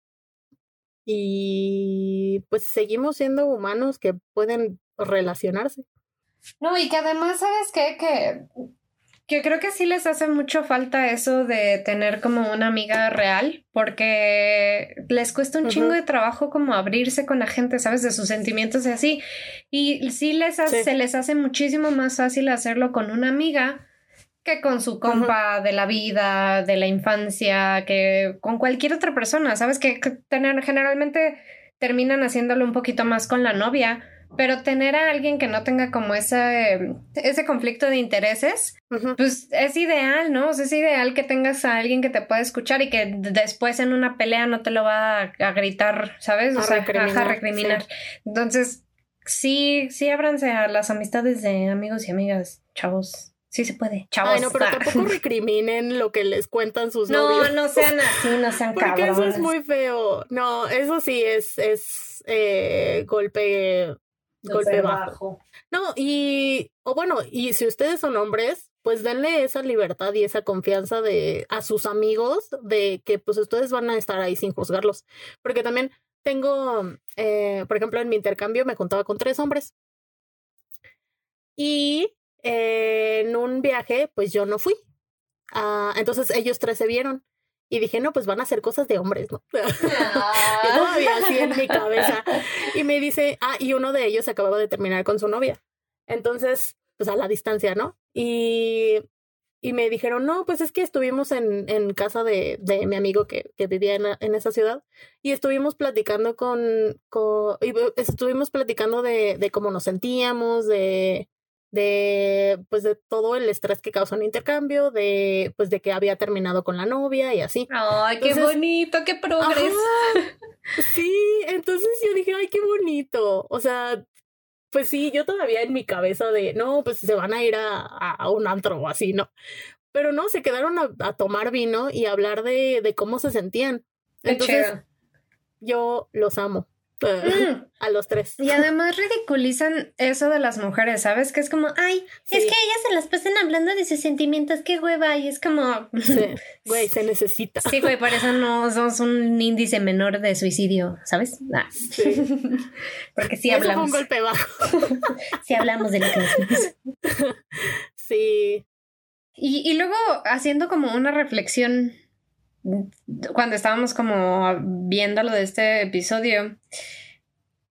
y pues seguimos siendo humanos que pueden relacionarse. No, y que además, ¿sabes qué? Que, que creo que sí les hace mucho falta eso de tener como una amiga real, porque les cuesta un chingo de trabajo como abrirse con la gente, ¿sabes? De sus sentimientos y así. Y sí les hace, se les hace muchísimo más fácil hacerlo con una amiga que con su compa de la vida, de la infancia, que con cualquier otra persona, ¿sabes? Que, que tener, generalmente terminan haciéndolo un poquito más con la novia pero tener a alguien que no tenga como ese, ese conflicto de intereses, pues es ideal, ¿no? O sea, es ideal que tengas a alguien que te pueda escuchar y que después en una pelea no te lo va a, gritar, ¿sabes? O A sea, recriminar, ajá, recriminar. Entonces, sí, sí ábranse a las amistades de amigos y amigas, chavos. Sí se puede. Chavos. Ay, no, pero Ah. tampoco recriminen lo que les cuentan sus No, novios. no sean así, no sean Porque cabrones. eso es muy feo. No, eso sí es, es eh, golpe, golpe bajo. No, y, o bueno, y si ustedes son hombres, pues denle esa libertad y esa confianza de a sus amigos de que pues ustedes van a estar ahí sin juzgarlos. Porque también tengo, eh, por ejemplo, en mi intercambio me contaba con tres hombres. Y eh, en un viaje, pues yo no fui. Ah, entonces ellos tres se vieron. Y dije, no, pues van a hacer cosas de hombres, ¿no? Yo todavía así en mi cabeza. Y me dice, ah, y uno de ellos acababa de terminar con su novia. Entonces, pues a la distancia, ¿no? Y, y me dijeron, no, pues es que estuvimos en, en casa de, de mi amigo que, que vivía en, en esa ciudad y estuvimos platicando con, con y estuvimos platicando de, de cómo nos sentíamos, de, de, pues de todo el estrés que causó un intercambio, de, pues de que había terminado con la novia y así. Ay, qué Entonces- bonito, qué progreso. Sí, entonces yo dije, ay, qué bonito. O sea, pues sí, yo todavía en mi cabeza de, no, pues se van a ir a, a, un antro o así, ¿no? Pero no, se quedaron a, a tomar vino y a hablar de, de cómo se sentían. Qué Entonces, yo los amo. Mm. a los tres. Y además ridiculizan eso de las mujeres, ¿sabes? Que es como, ay, Sí. es que ellas se las pasan hablando de sus sentimientos, qué hueva. Y es como, Sí, Güey, se necesita. sí, güey, por eso no somos un índice menor de suicidio, ¿sabes? Ah, Sí. porque sí Eso fue un hablamos, golpe bajo. sí hablamos de lo que Sí. Y, y luego haciendo como una reflexión cuando estábamos como viendo lo de este episodio,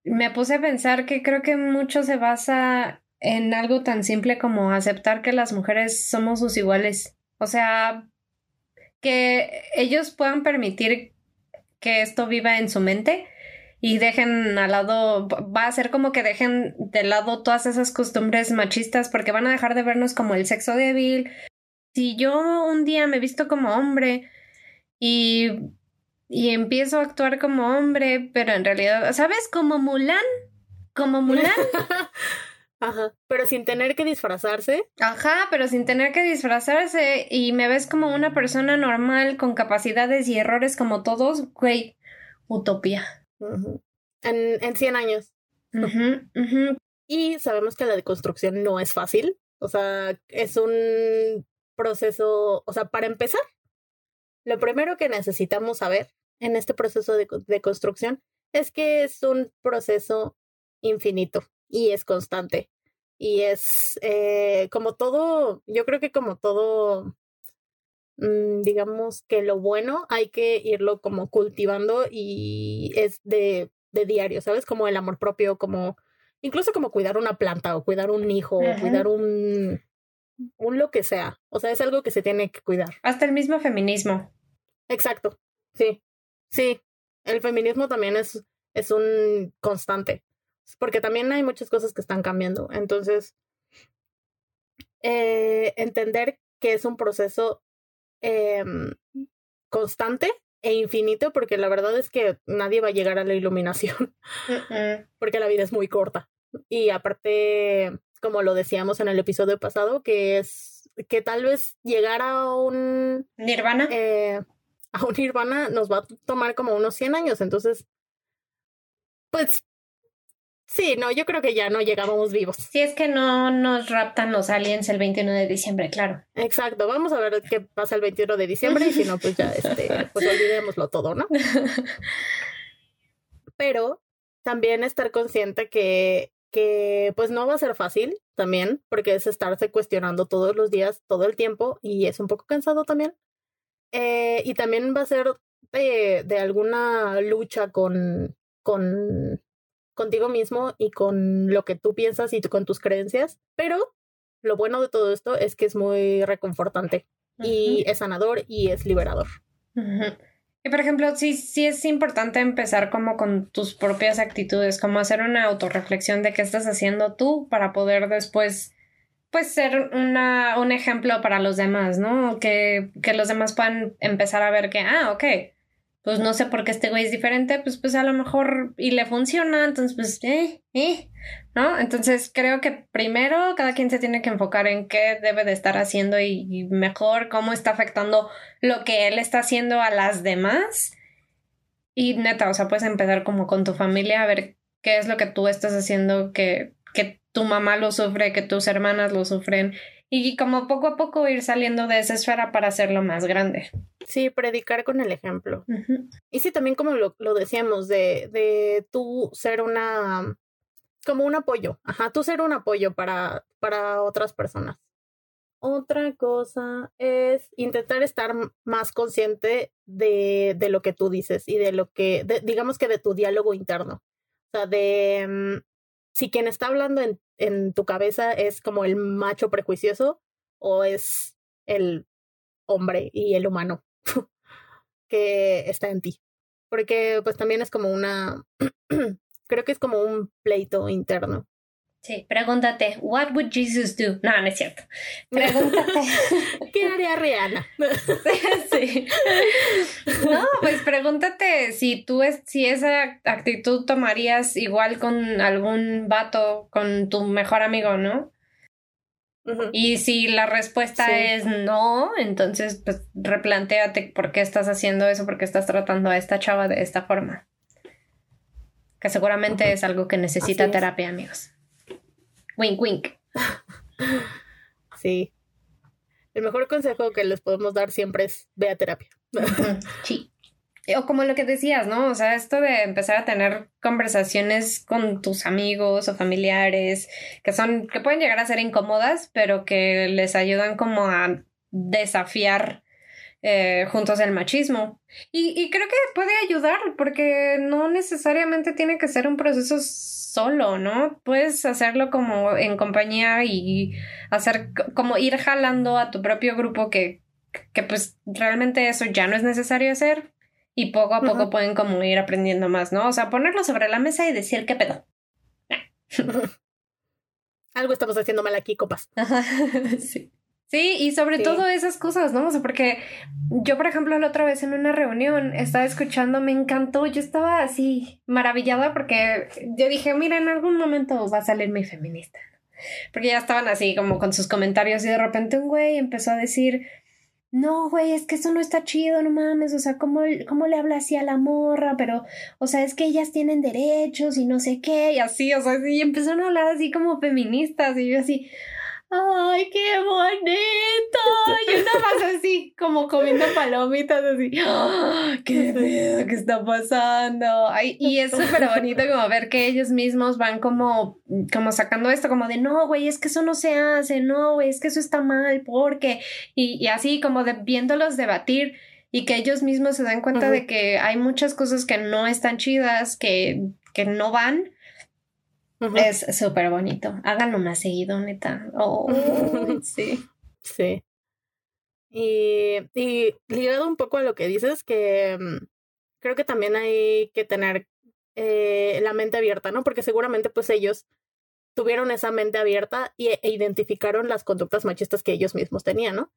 me puse a pensar que creo que mucho se basa en algo tan simple como aceptar que las mujeres somos sus iguales. O sea, que ellos puedan permitir que esto viva en su mente y dejen al lado, va a ser como que dejen de lado todas esas costumbres machistas porque van a dejar de vernos como el sexo débil. Si yo un día me visto como hombre y, y empiezo a actuar como hombre, pero en realidad, ¿sabes? Como Mulan, como Mulan. Ajá. Pero sin tener que disfrazarse. Ajá, pero sin tener que disfrazarse y me ves como una persona normal con capacidades y errores como todos, güey, utopía. En, en 100 años. Ujú, ujú. Y sabemos que la deconstrucción no es fácil. O sea, es un proceso, o sea, para empezar, lo primero que necesitamos saber en este proceso de, de construcción es que es un proceso infinito y es constante. Y es eh, como todo, yo creo que como todo, mm, digamos que lo bueno hay que irlo como cultivando y es de, de diario, ¿sabes? Como el amor propio, como incluso como cuidar una planta o cuidar un hijo o cuidar un, un lo que sea. O sea, es algo que se tiene que cuidar. Hasta el mismo feminismo. Exacto. Sí. Sí. El feminismo también es, es un constante. Porque también hay muchas cosas que están cambiando. Entonces, eh, entender que es un proceso em, constante e infinito, porque la verdad es que nadie va a llegar a la iluminación, Mm-mm. porque la vida es muy corta. Y aparte, como lo decíamos en el episodio pasado, que es que tal vez llegar a un Nirvana. eh, a un nirvana nos va a tomar como unos 100 años, entonces, pues, sí, no, yo creo que ya no llegábamos vivos. Si es que no nos raptan los aliens el 21 de diciembre, claro. Exacto, vamos a ver qué pasa el 21 de diciembre y si no, pues ya, este, pues olvidémoslo todo, ¿no? Pero también estar consciente que, que pues no va a ser fácil también, porque es estarse cuestionando todos los días, todo el tiempo, y es un poco cansado también. Eh, y también va a ser de, de alguna lucha con, con contigo mismo y con lo que tú piensas y tú- con tus creencias, pero lo bueno de todo esto es que es muy reconfortante y es sanador y es liberador. Ujú. Y por ejemplo, sí, sí es importante empezar como con tus propias actitudes, como hacer una autorreflexión de qué estás haciendo tú para poder después, pues, ser una, un ejemplo para los demás, ¿no? Que, que los demás puedan empezar a ver que, ah, ok, pues no sé por qué este güey es diferente, pues, pues a lo mejor y le funciona, entonces, pues, eh, eh, ¿no? Entonces creo que primero cada quien se tiene que enfocar en qué debe de estar haciendo y, mejor cómo está afectando lo que él está haciendo a las demás. Y neta, o sea, puedes empezar como con tu familia a ver qué es lo que tú estás haciendo, que, que tu mamá lo sufre, que tus hermanas lo sufren. Y como poco a poco ir saliendo de esa esfera para hacerlo más grande. Sí, predicar con el ejemplo. Y sí, también como lo, lo decíamos, de, de tú ser una, como un apoyo, ajá, tú ser un apoyo para, para otras personas. Otra cosa es intentar estar más consciente de, de lo que tú dices y de lo que, de- digamos que de tu diálogo interno. O sea, de mm, si quien está hablando en, tu cabeza es como el macho prejuicioso o es el hombre y el humano que está en ti. Porque pues también es como una, creo que es como un pleito interno. Sí, pregúntate, what would Jesus do? No, no es cierto. Pregúntate. ¿Qué haría Rihanna? sí. No, pues pregúntate si tú es, si esa actitud tomarías igual con algún vato, con tu mejor amigo, ¿no? Y si la respuesta Sí. es no, entonces pues replantéate por qué estás haciendo eso, por qué estás tratando a esta chava de esta forma. Que seguramente es algo que necesita Así es. terapia, amigos. Wink, wink. Sí. El mejor consejo que les podemos dar siempre es ve a terapia. Sí. O como lo que decías, ¿no? O sea, esto de empezar a tener conversaciones con tus amigos o familiares que son, que pueden llegar a ser incómodas, pero que les ayudan como a desafiar eh, juntos el machismo. Y, y creo que puede ayudar porque no necesariamente tiene que ser un proceso solo, ¿no? Puedes hacerlo como en compañía y hacer como ir jalando a tu propio grupo que, que pues realmente eso ya no es necesario hacer y poco a poco pueden como ir aprendiendo más, ¿no? O sea, ponerlo sobre la mesa y decir qué pedo. Algo estamos haciendo mal aquí, copas. sí. Sí, y sobre Sí. todo esas cosas, ¿no? O sea, porque yo, por ejemplo, la otra vez en una reunión estaba escuchando, me encantó, yo estaba así maravillada porque yo dije, mira, en algún momento va a salir mi feminista. Porque ya estaban así como con sus comentarios y de repente un güey empezó a decir, no, güey, es que eso no está chido, no mames, o sea, ¿cómo, cómo le habla así a la morra? Pero, o sea, es que ellas tienen derechos y no sé qué, y así, o sea, y empezaron a hablar así como feministas y yo así, ¡ay, qué bonito! Y una más así, como comiendo palomitas, así. ¡qué pedo! ¿Qué está pasando? Ay, y es súper bonito como ver que ellos mismos van como, como sacando esto, como de, no, güey, es que eso no se hace, no, güey, es que eso está mal, porque, y, y así como de viéndolos debatir y que ellos mismos se dan cuenta de que hay muchas cosas que no están chidas, que, que no van. Es súper bonito. Háganlo más seguido, neta. Oh, sí. Sí. Y, y ligado un poco a lo que dices, que mm, creo que también hay que tener eh, la mente abierta, ¿no? Porque seguramente pues ellos tuvieron esa mente abierta y, e identificaron las conductas machistas que ellos mismos tenían, ¿no?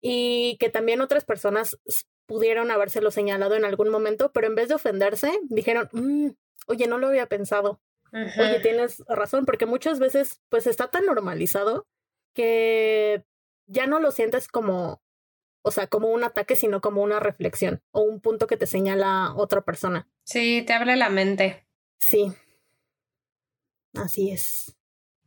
Y que también otras personas pudieron habérselo señalado en algún momento, pero en vez de ofenderse, dijeron, "Mm, oye, no lo había pensado. Oye, tienes razón, porque muchas veces pues está tan normalizado que ya no lo sientes como, o sea, como un ataque, sino como una reflexión o un punto que te señala otra persona. Sí, te abre la mente. Sí. Así es.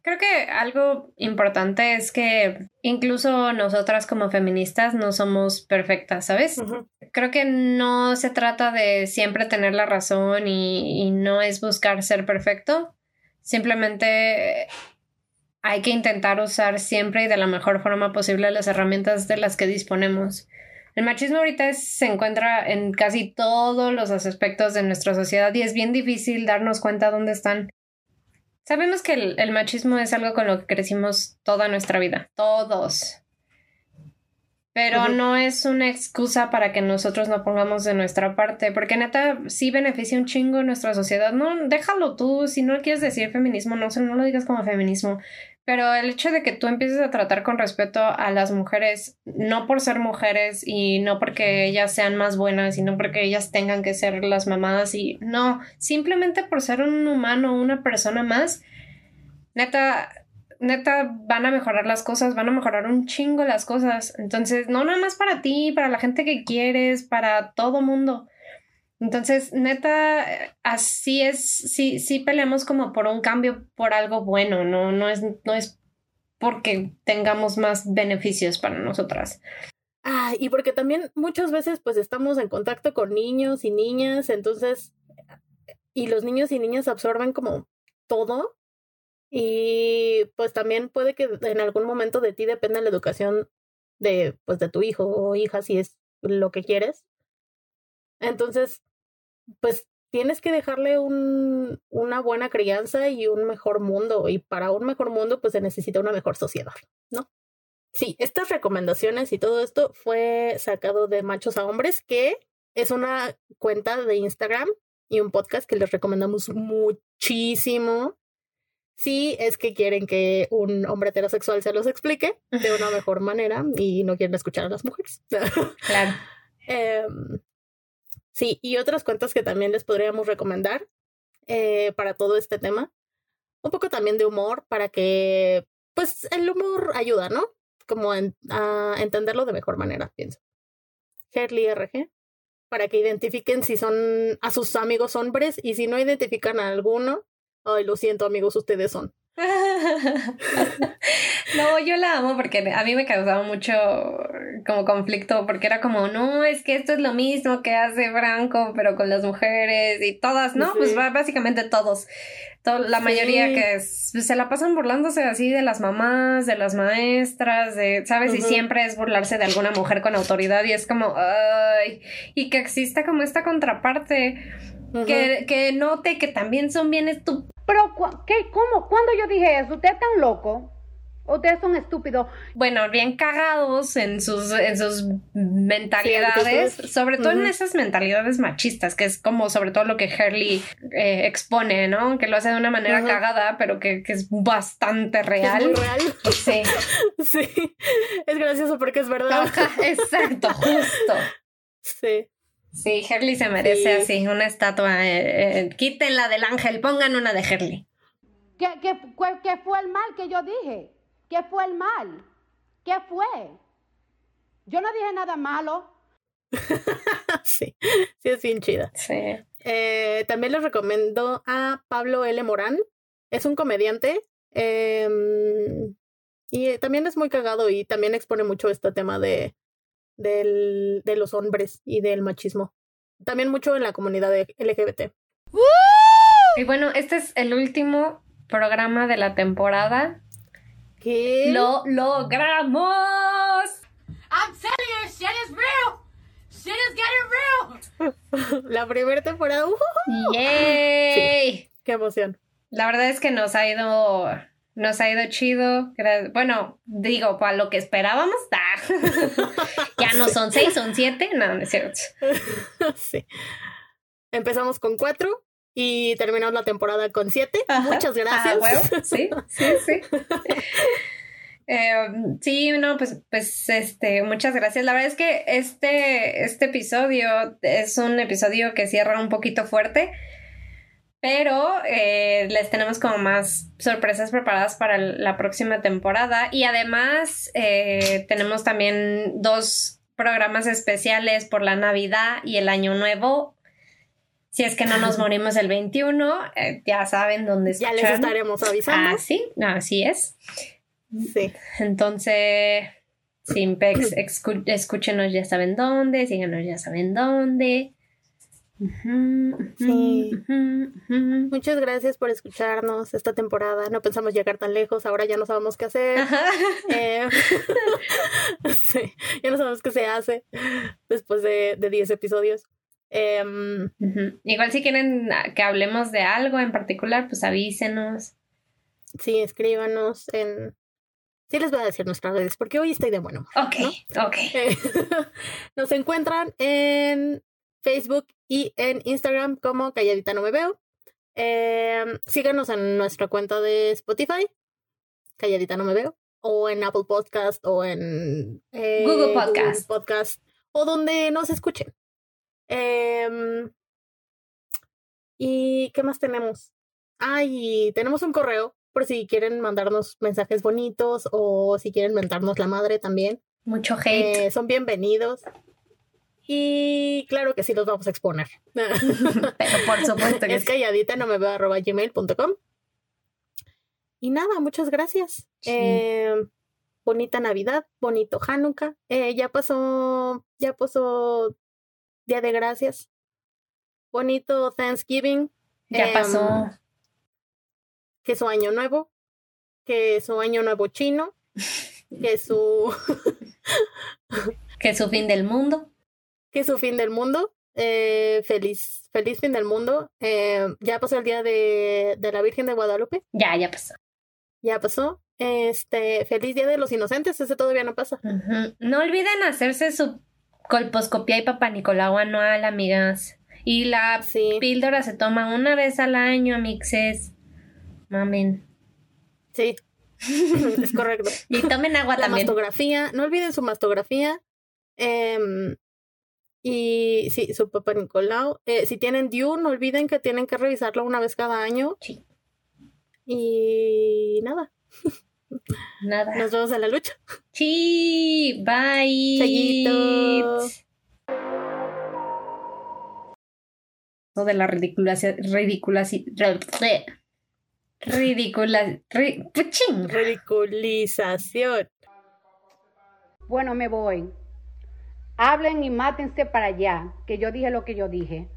Creo que algo importante es que incluso nosotras como feministas no somos perfectas, ¿sabes? Creo que no se trata de siempre tener la razón y, y no es buscar ser perfecto. Simplemente hay que intentar usar siempre y de la mejor forma posible las herramientas de las que disponemos. El machismo ahorita es- se encuentra en casi todos los aspectos de nuestra sociedad y es bien difícil darnos cuenta dónde están. Sabemos que el, el machismo es algo con lo que crecimos toda nuestra vida, todos. Pero no es una excusa para que nosotros no pongamos de nuestra parte, porque neta sí beneficia un chingo nuestra sociedad. No, déjalo tú, si no quieres decir feminismo, no, no lo digas como feminismo. Pero el hecho de que tú empieces a tratar con respeto a las mujeres, no por ser mujeres y no porque ellas sean más buenas y no porque ellas tengan que ser las mamadas y no, simplemente por ser un humano, una persona más, neta, neta van a mejorar las cosas, van a mejorar un chingo las cosas. Entonces, no nada más para ti, para la gente que quieres, para todo mundo. Entonces, neta, así es, sí, sí peleamos como por un cambio, por algo bueno, no, no es, no es porque tengamos más beneficios para nosotras. Ah, y porque también muchas veces pues estamos en contacto con niños y niñas, entonces, y los niños y niñas absorben como todo. Y pues también puede que en algún momento de ti dependa la educación de pues de tu hijo o hija si es lo que quieres. Entonces, pues tienes que dejarle un, una buena crianza y un mejor mundo. Y para un mejor mundo, pues se necesita una mejor sociedad, ¿no? Sí, estas recomendaciones y todo esto fue sacado de Machos a Hombres, que es una cuenta de Instagram y un podcast que les recomendamos muchísimo. Si es que quieren que un hombre heterosexual se los explique de una mejor manera y no quieren escuchar a las mujeres. Claro. Em, sí, y otras cuentas que también les podríamos recomendar eh, para todo este tema. Un poco también de humor para que, pues, el humor ayuda, ¿no? Como a entenderlo de mejor manera, pienso. Herly RG, para que identifiquen si son a sus amigos hombres y si no identifican a alguno, ay, lo siento amigos, ustedes son. No, yo la amo porque a mí me causaba mucho como conflicto porque era como, no, es que esto es lo mismo que hace Franco, pero con las mujeres y todas, ¿no? Sí. Pues básicamente todos. To- la Sí. mayoría que es- pues, se la pasan burlándose así de las mamás, de las maestras, de, ¿sabes? Y siempre es burlarse de alguna mujer con autoridad y es como, ay, y que exista como esta contraparte que, que note que también son bien estúpidos. Pero, ¿qué? ¿Cómo? ¿Cuándo yo dije eso? ¿Ustedes están locos? ¿Ustedes son estúpidos? bueno, bien cagados en sus, en sus mentalidades, sobre todo en esas mentalidades machistas, que es como sobre todo lo que Hurley eh, expone, ¿no? Que lo hace de una manera cagada, pero que, que es bastante Es real. muy real. Sí. sí, es gracioso porque es verdad. Ajá, exacto, justo. Sí. Sí, Hurley se merece Sí. así una estatua. eh, eh, quítenla del ángel, pongan una de Hurley. ¿Qué, qué, cuál- qué fue el mal que yo dije? ¿Qué fue el mal? ¿Qué fue? Yo no dije nada malo. sí, sí es bien chida. Sí. Eh, también les recomiendo a Pablo L. Morán. Es un comediante. em, y también es muy cagado y también expone mucho este tema de, del, de los hombres y del machismo. También mucho en la comunidad de LGBT. Y bueno, este es el último programa de la temporada. ¿Qué? ¡Lo logramos! I'm telling you, shit is real. Shit is getting real. La primera temporada. ¡uh! ¡Yay! ¡Qué emoción! La verdad es que nos ha ido, nos ha ido chido. Bueno, digo, para lo que esperábamos, ¡ah! ya no son seis, son siete. No, no es cierto. sí. Empezamos con cuatro y terminamos la temporada con siete. Ajá. Muchas gracias. Ah, huevo. Sí, sí, sí. Eh, sí, no, pues, pues, este, muchas gracias. La verdad es que este, este episodio es un episodio que cierra un poquito fuerte, Pero eh, les tenemos como más sorpresas preparadas para la próxima temporada. Y además eh, tenemos también dos programas especiales por la Navidad y el Año Nuevo. Si es que no nos morimos el 21, eh, ya saben dónde Ya escuchar. les estaremos avisando. Ah, sí, así es. Sí. Entonces, Simpex, escu- escúchenos, ya saben dónde, síganos, ya saben dónde. Sí. Muchas gracias por escucharnos esta temporada. No pensamos llegar tan lejos, ahora ya no sabemos qué hacer. Eh, sí, ya no sabemos qué se hace después de, de 10 episodios. Em. Igual si quieren que hablemos de algo en particular, pues avísenos. sí, escríbanos en... Sí les voy a decir nuestras redes, porque hoy estoy de buen humor. Ok, ok. Eh, Nos encuentran en Facebook y en Instagram como Calladita No Me Veo. Em, síganos en nuestra cuenta de Spotify, Calladita No Me Veo, o en Apple Podcast o en eh, Google Podcast. Podcast, o donde nos escuchen. Em, ¿Y qué más tenemos? Ah, y tenemos un correo por si quieren mandarnos mensajes bonitos o si quieren mentarnos la madre también. Mucho hate. Eh, son bienvenidos. Y claro que sí los vamos a exponer. Pero por supuesto que es calladita no me veo arroba gmail.com. Y nada, muchas gracias. Sí. Eh, bonita Navidad, bonito Hanukkah. Eh, ya pasó, ya pasó Día de Gracias. Bonito Thanksgiving. Ya Em, pasó. Que su año nuevo. Que su año nuevo chino. Que su Que su fin del mundo. Que su fin del mundo. Eh, feliz, feliz fin del mundo. Eh, ya pasó el día de, de la Virgen de Guadalupe. Ya, ya pasó. Ya pasó. Este, feliz día de los inocentes. Ese todavía no pasa. No olviden hacerse su colposcopia y papá Nicolau anual, amigas. Y la Sí, píldora se toma una vez al año, amixes. Mamen. sí. es correcto. Y tomen agua La también. mastografía. No olviden su mastografía. Em, y sí, su papá Nicolau. Eh, si tienen DIU, no olviden que tienen que revisarlo una vez cada año. Sí. Y nada, Nada. nos vemos en la lucha. Sí, bye. Chayito. Eso de la ridiculación, ridiculación, ridicula, ri- puchín. Ridiculización. Bueno, me voy. Hablen y mátense para allá, que yo dije lo que yo dije.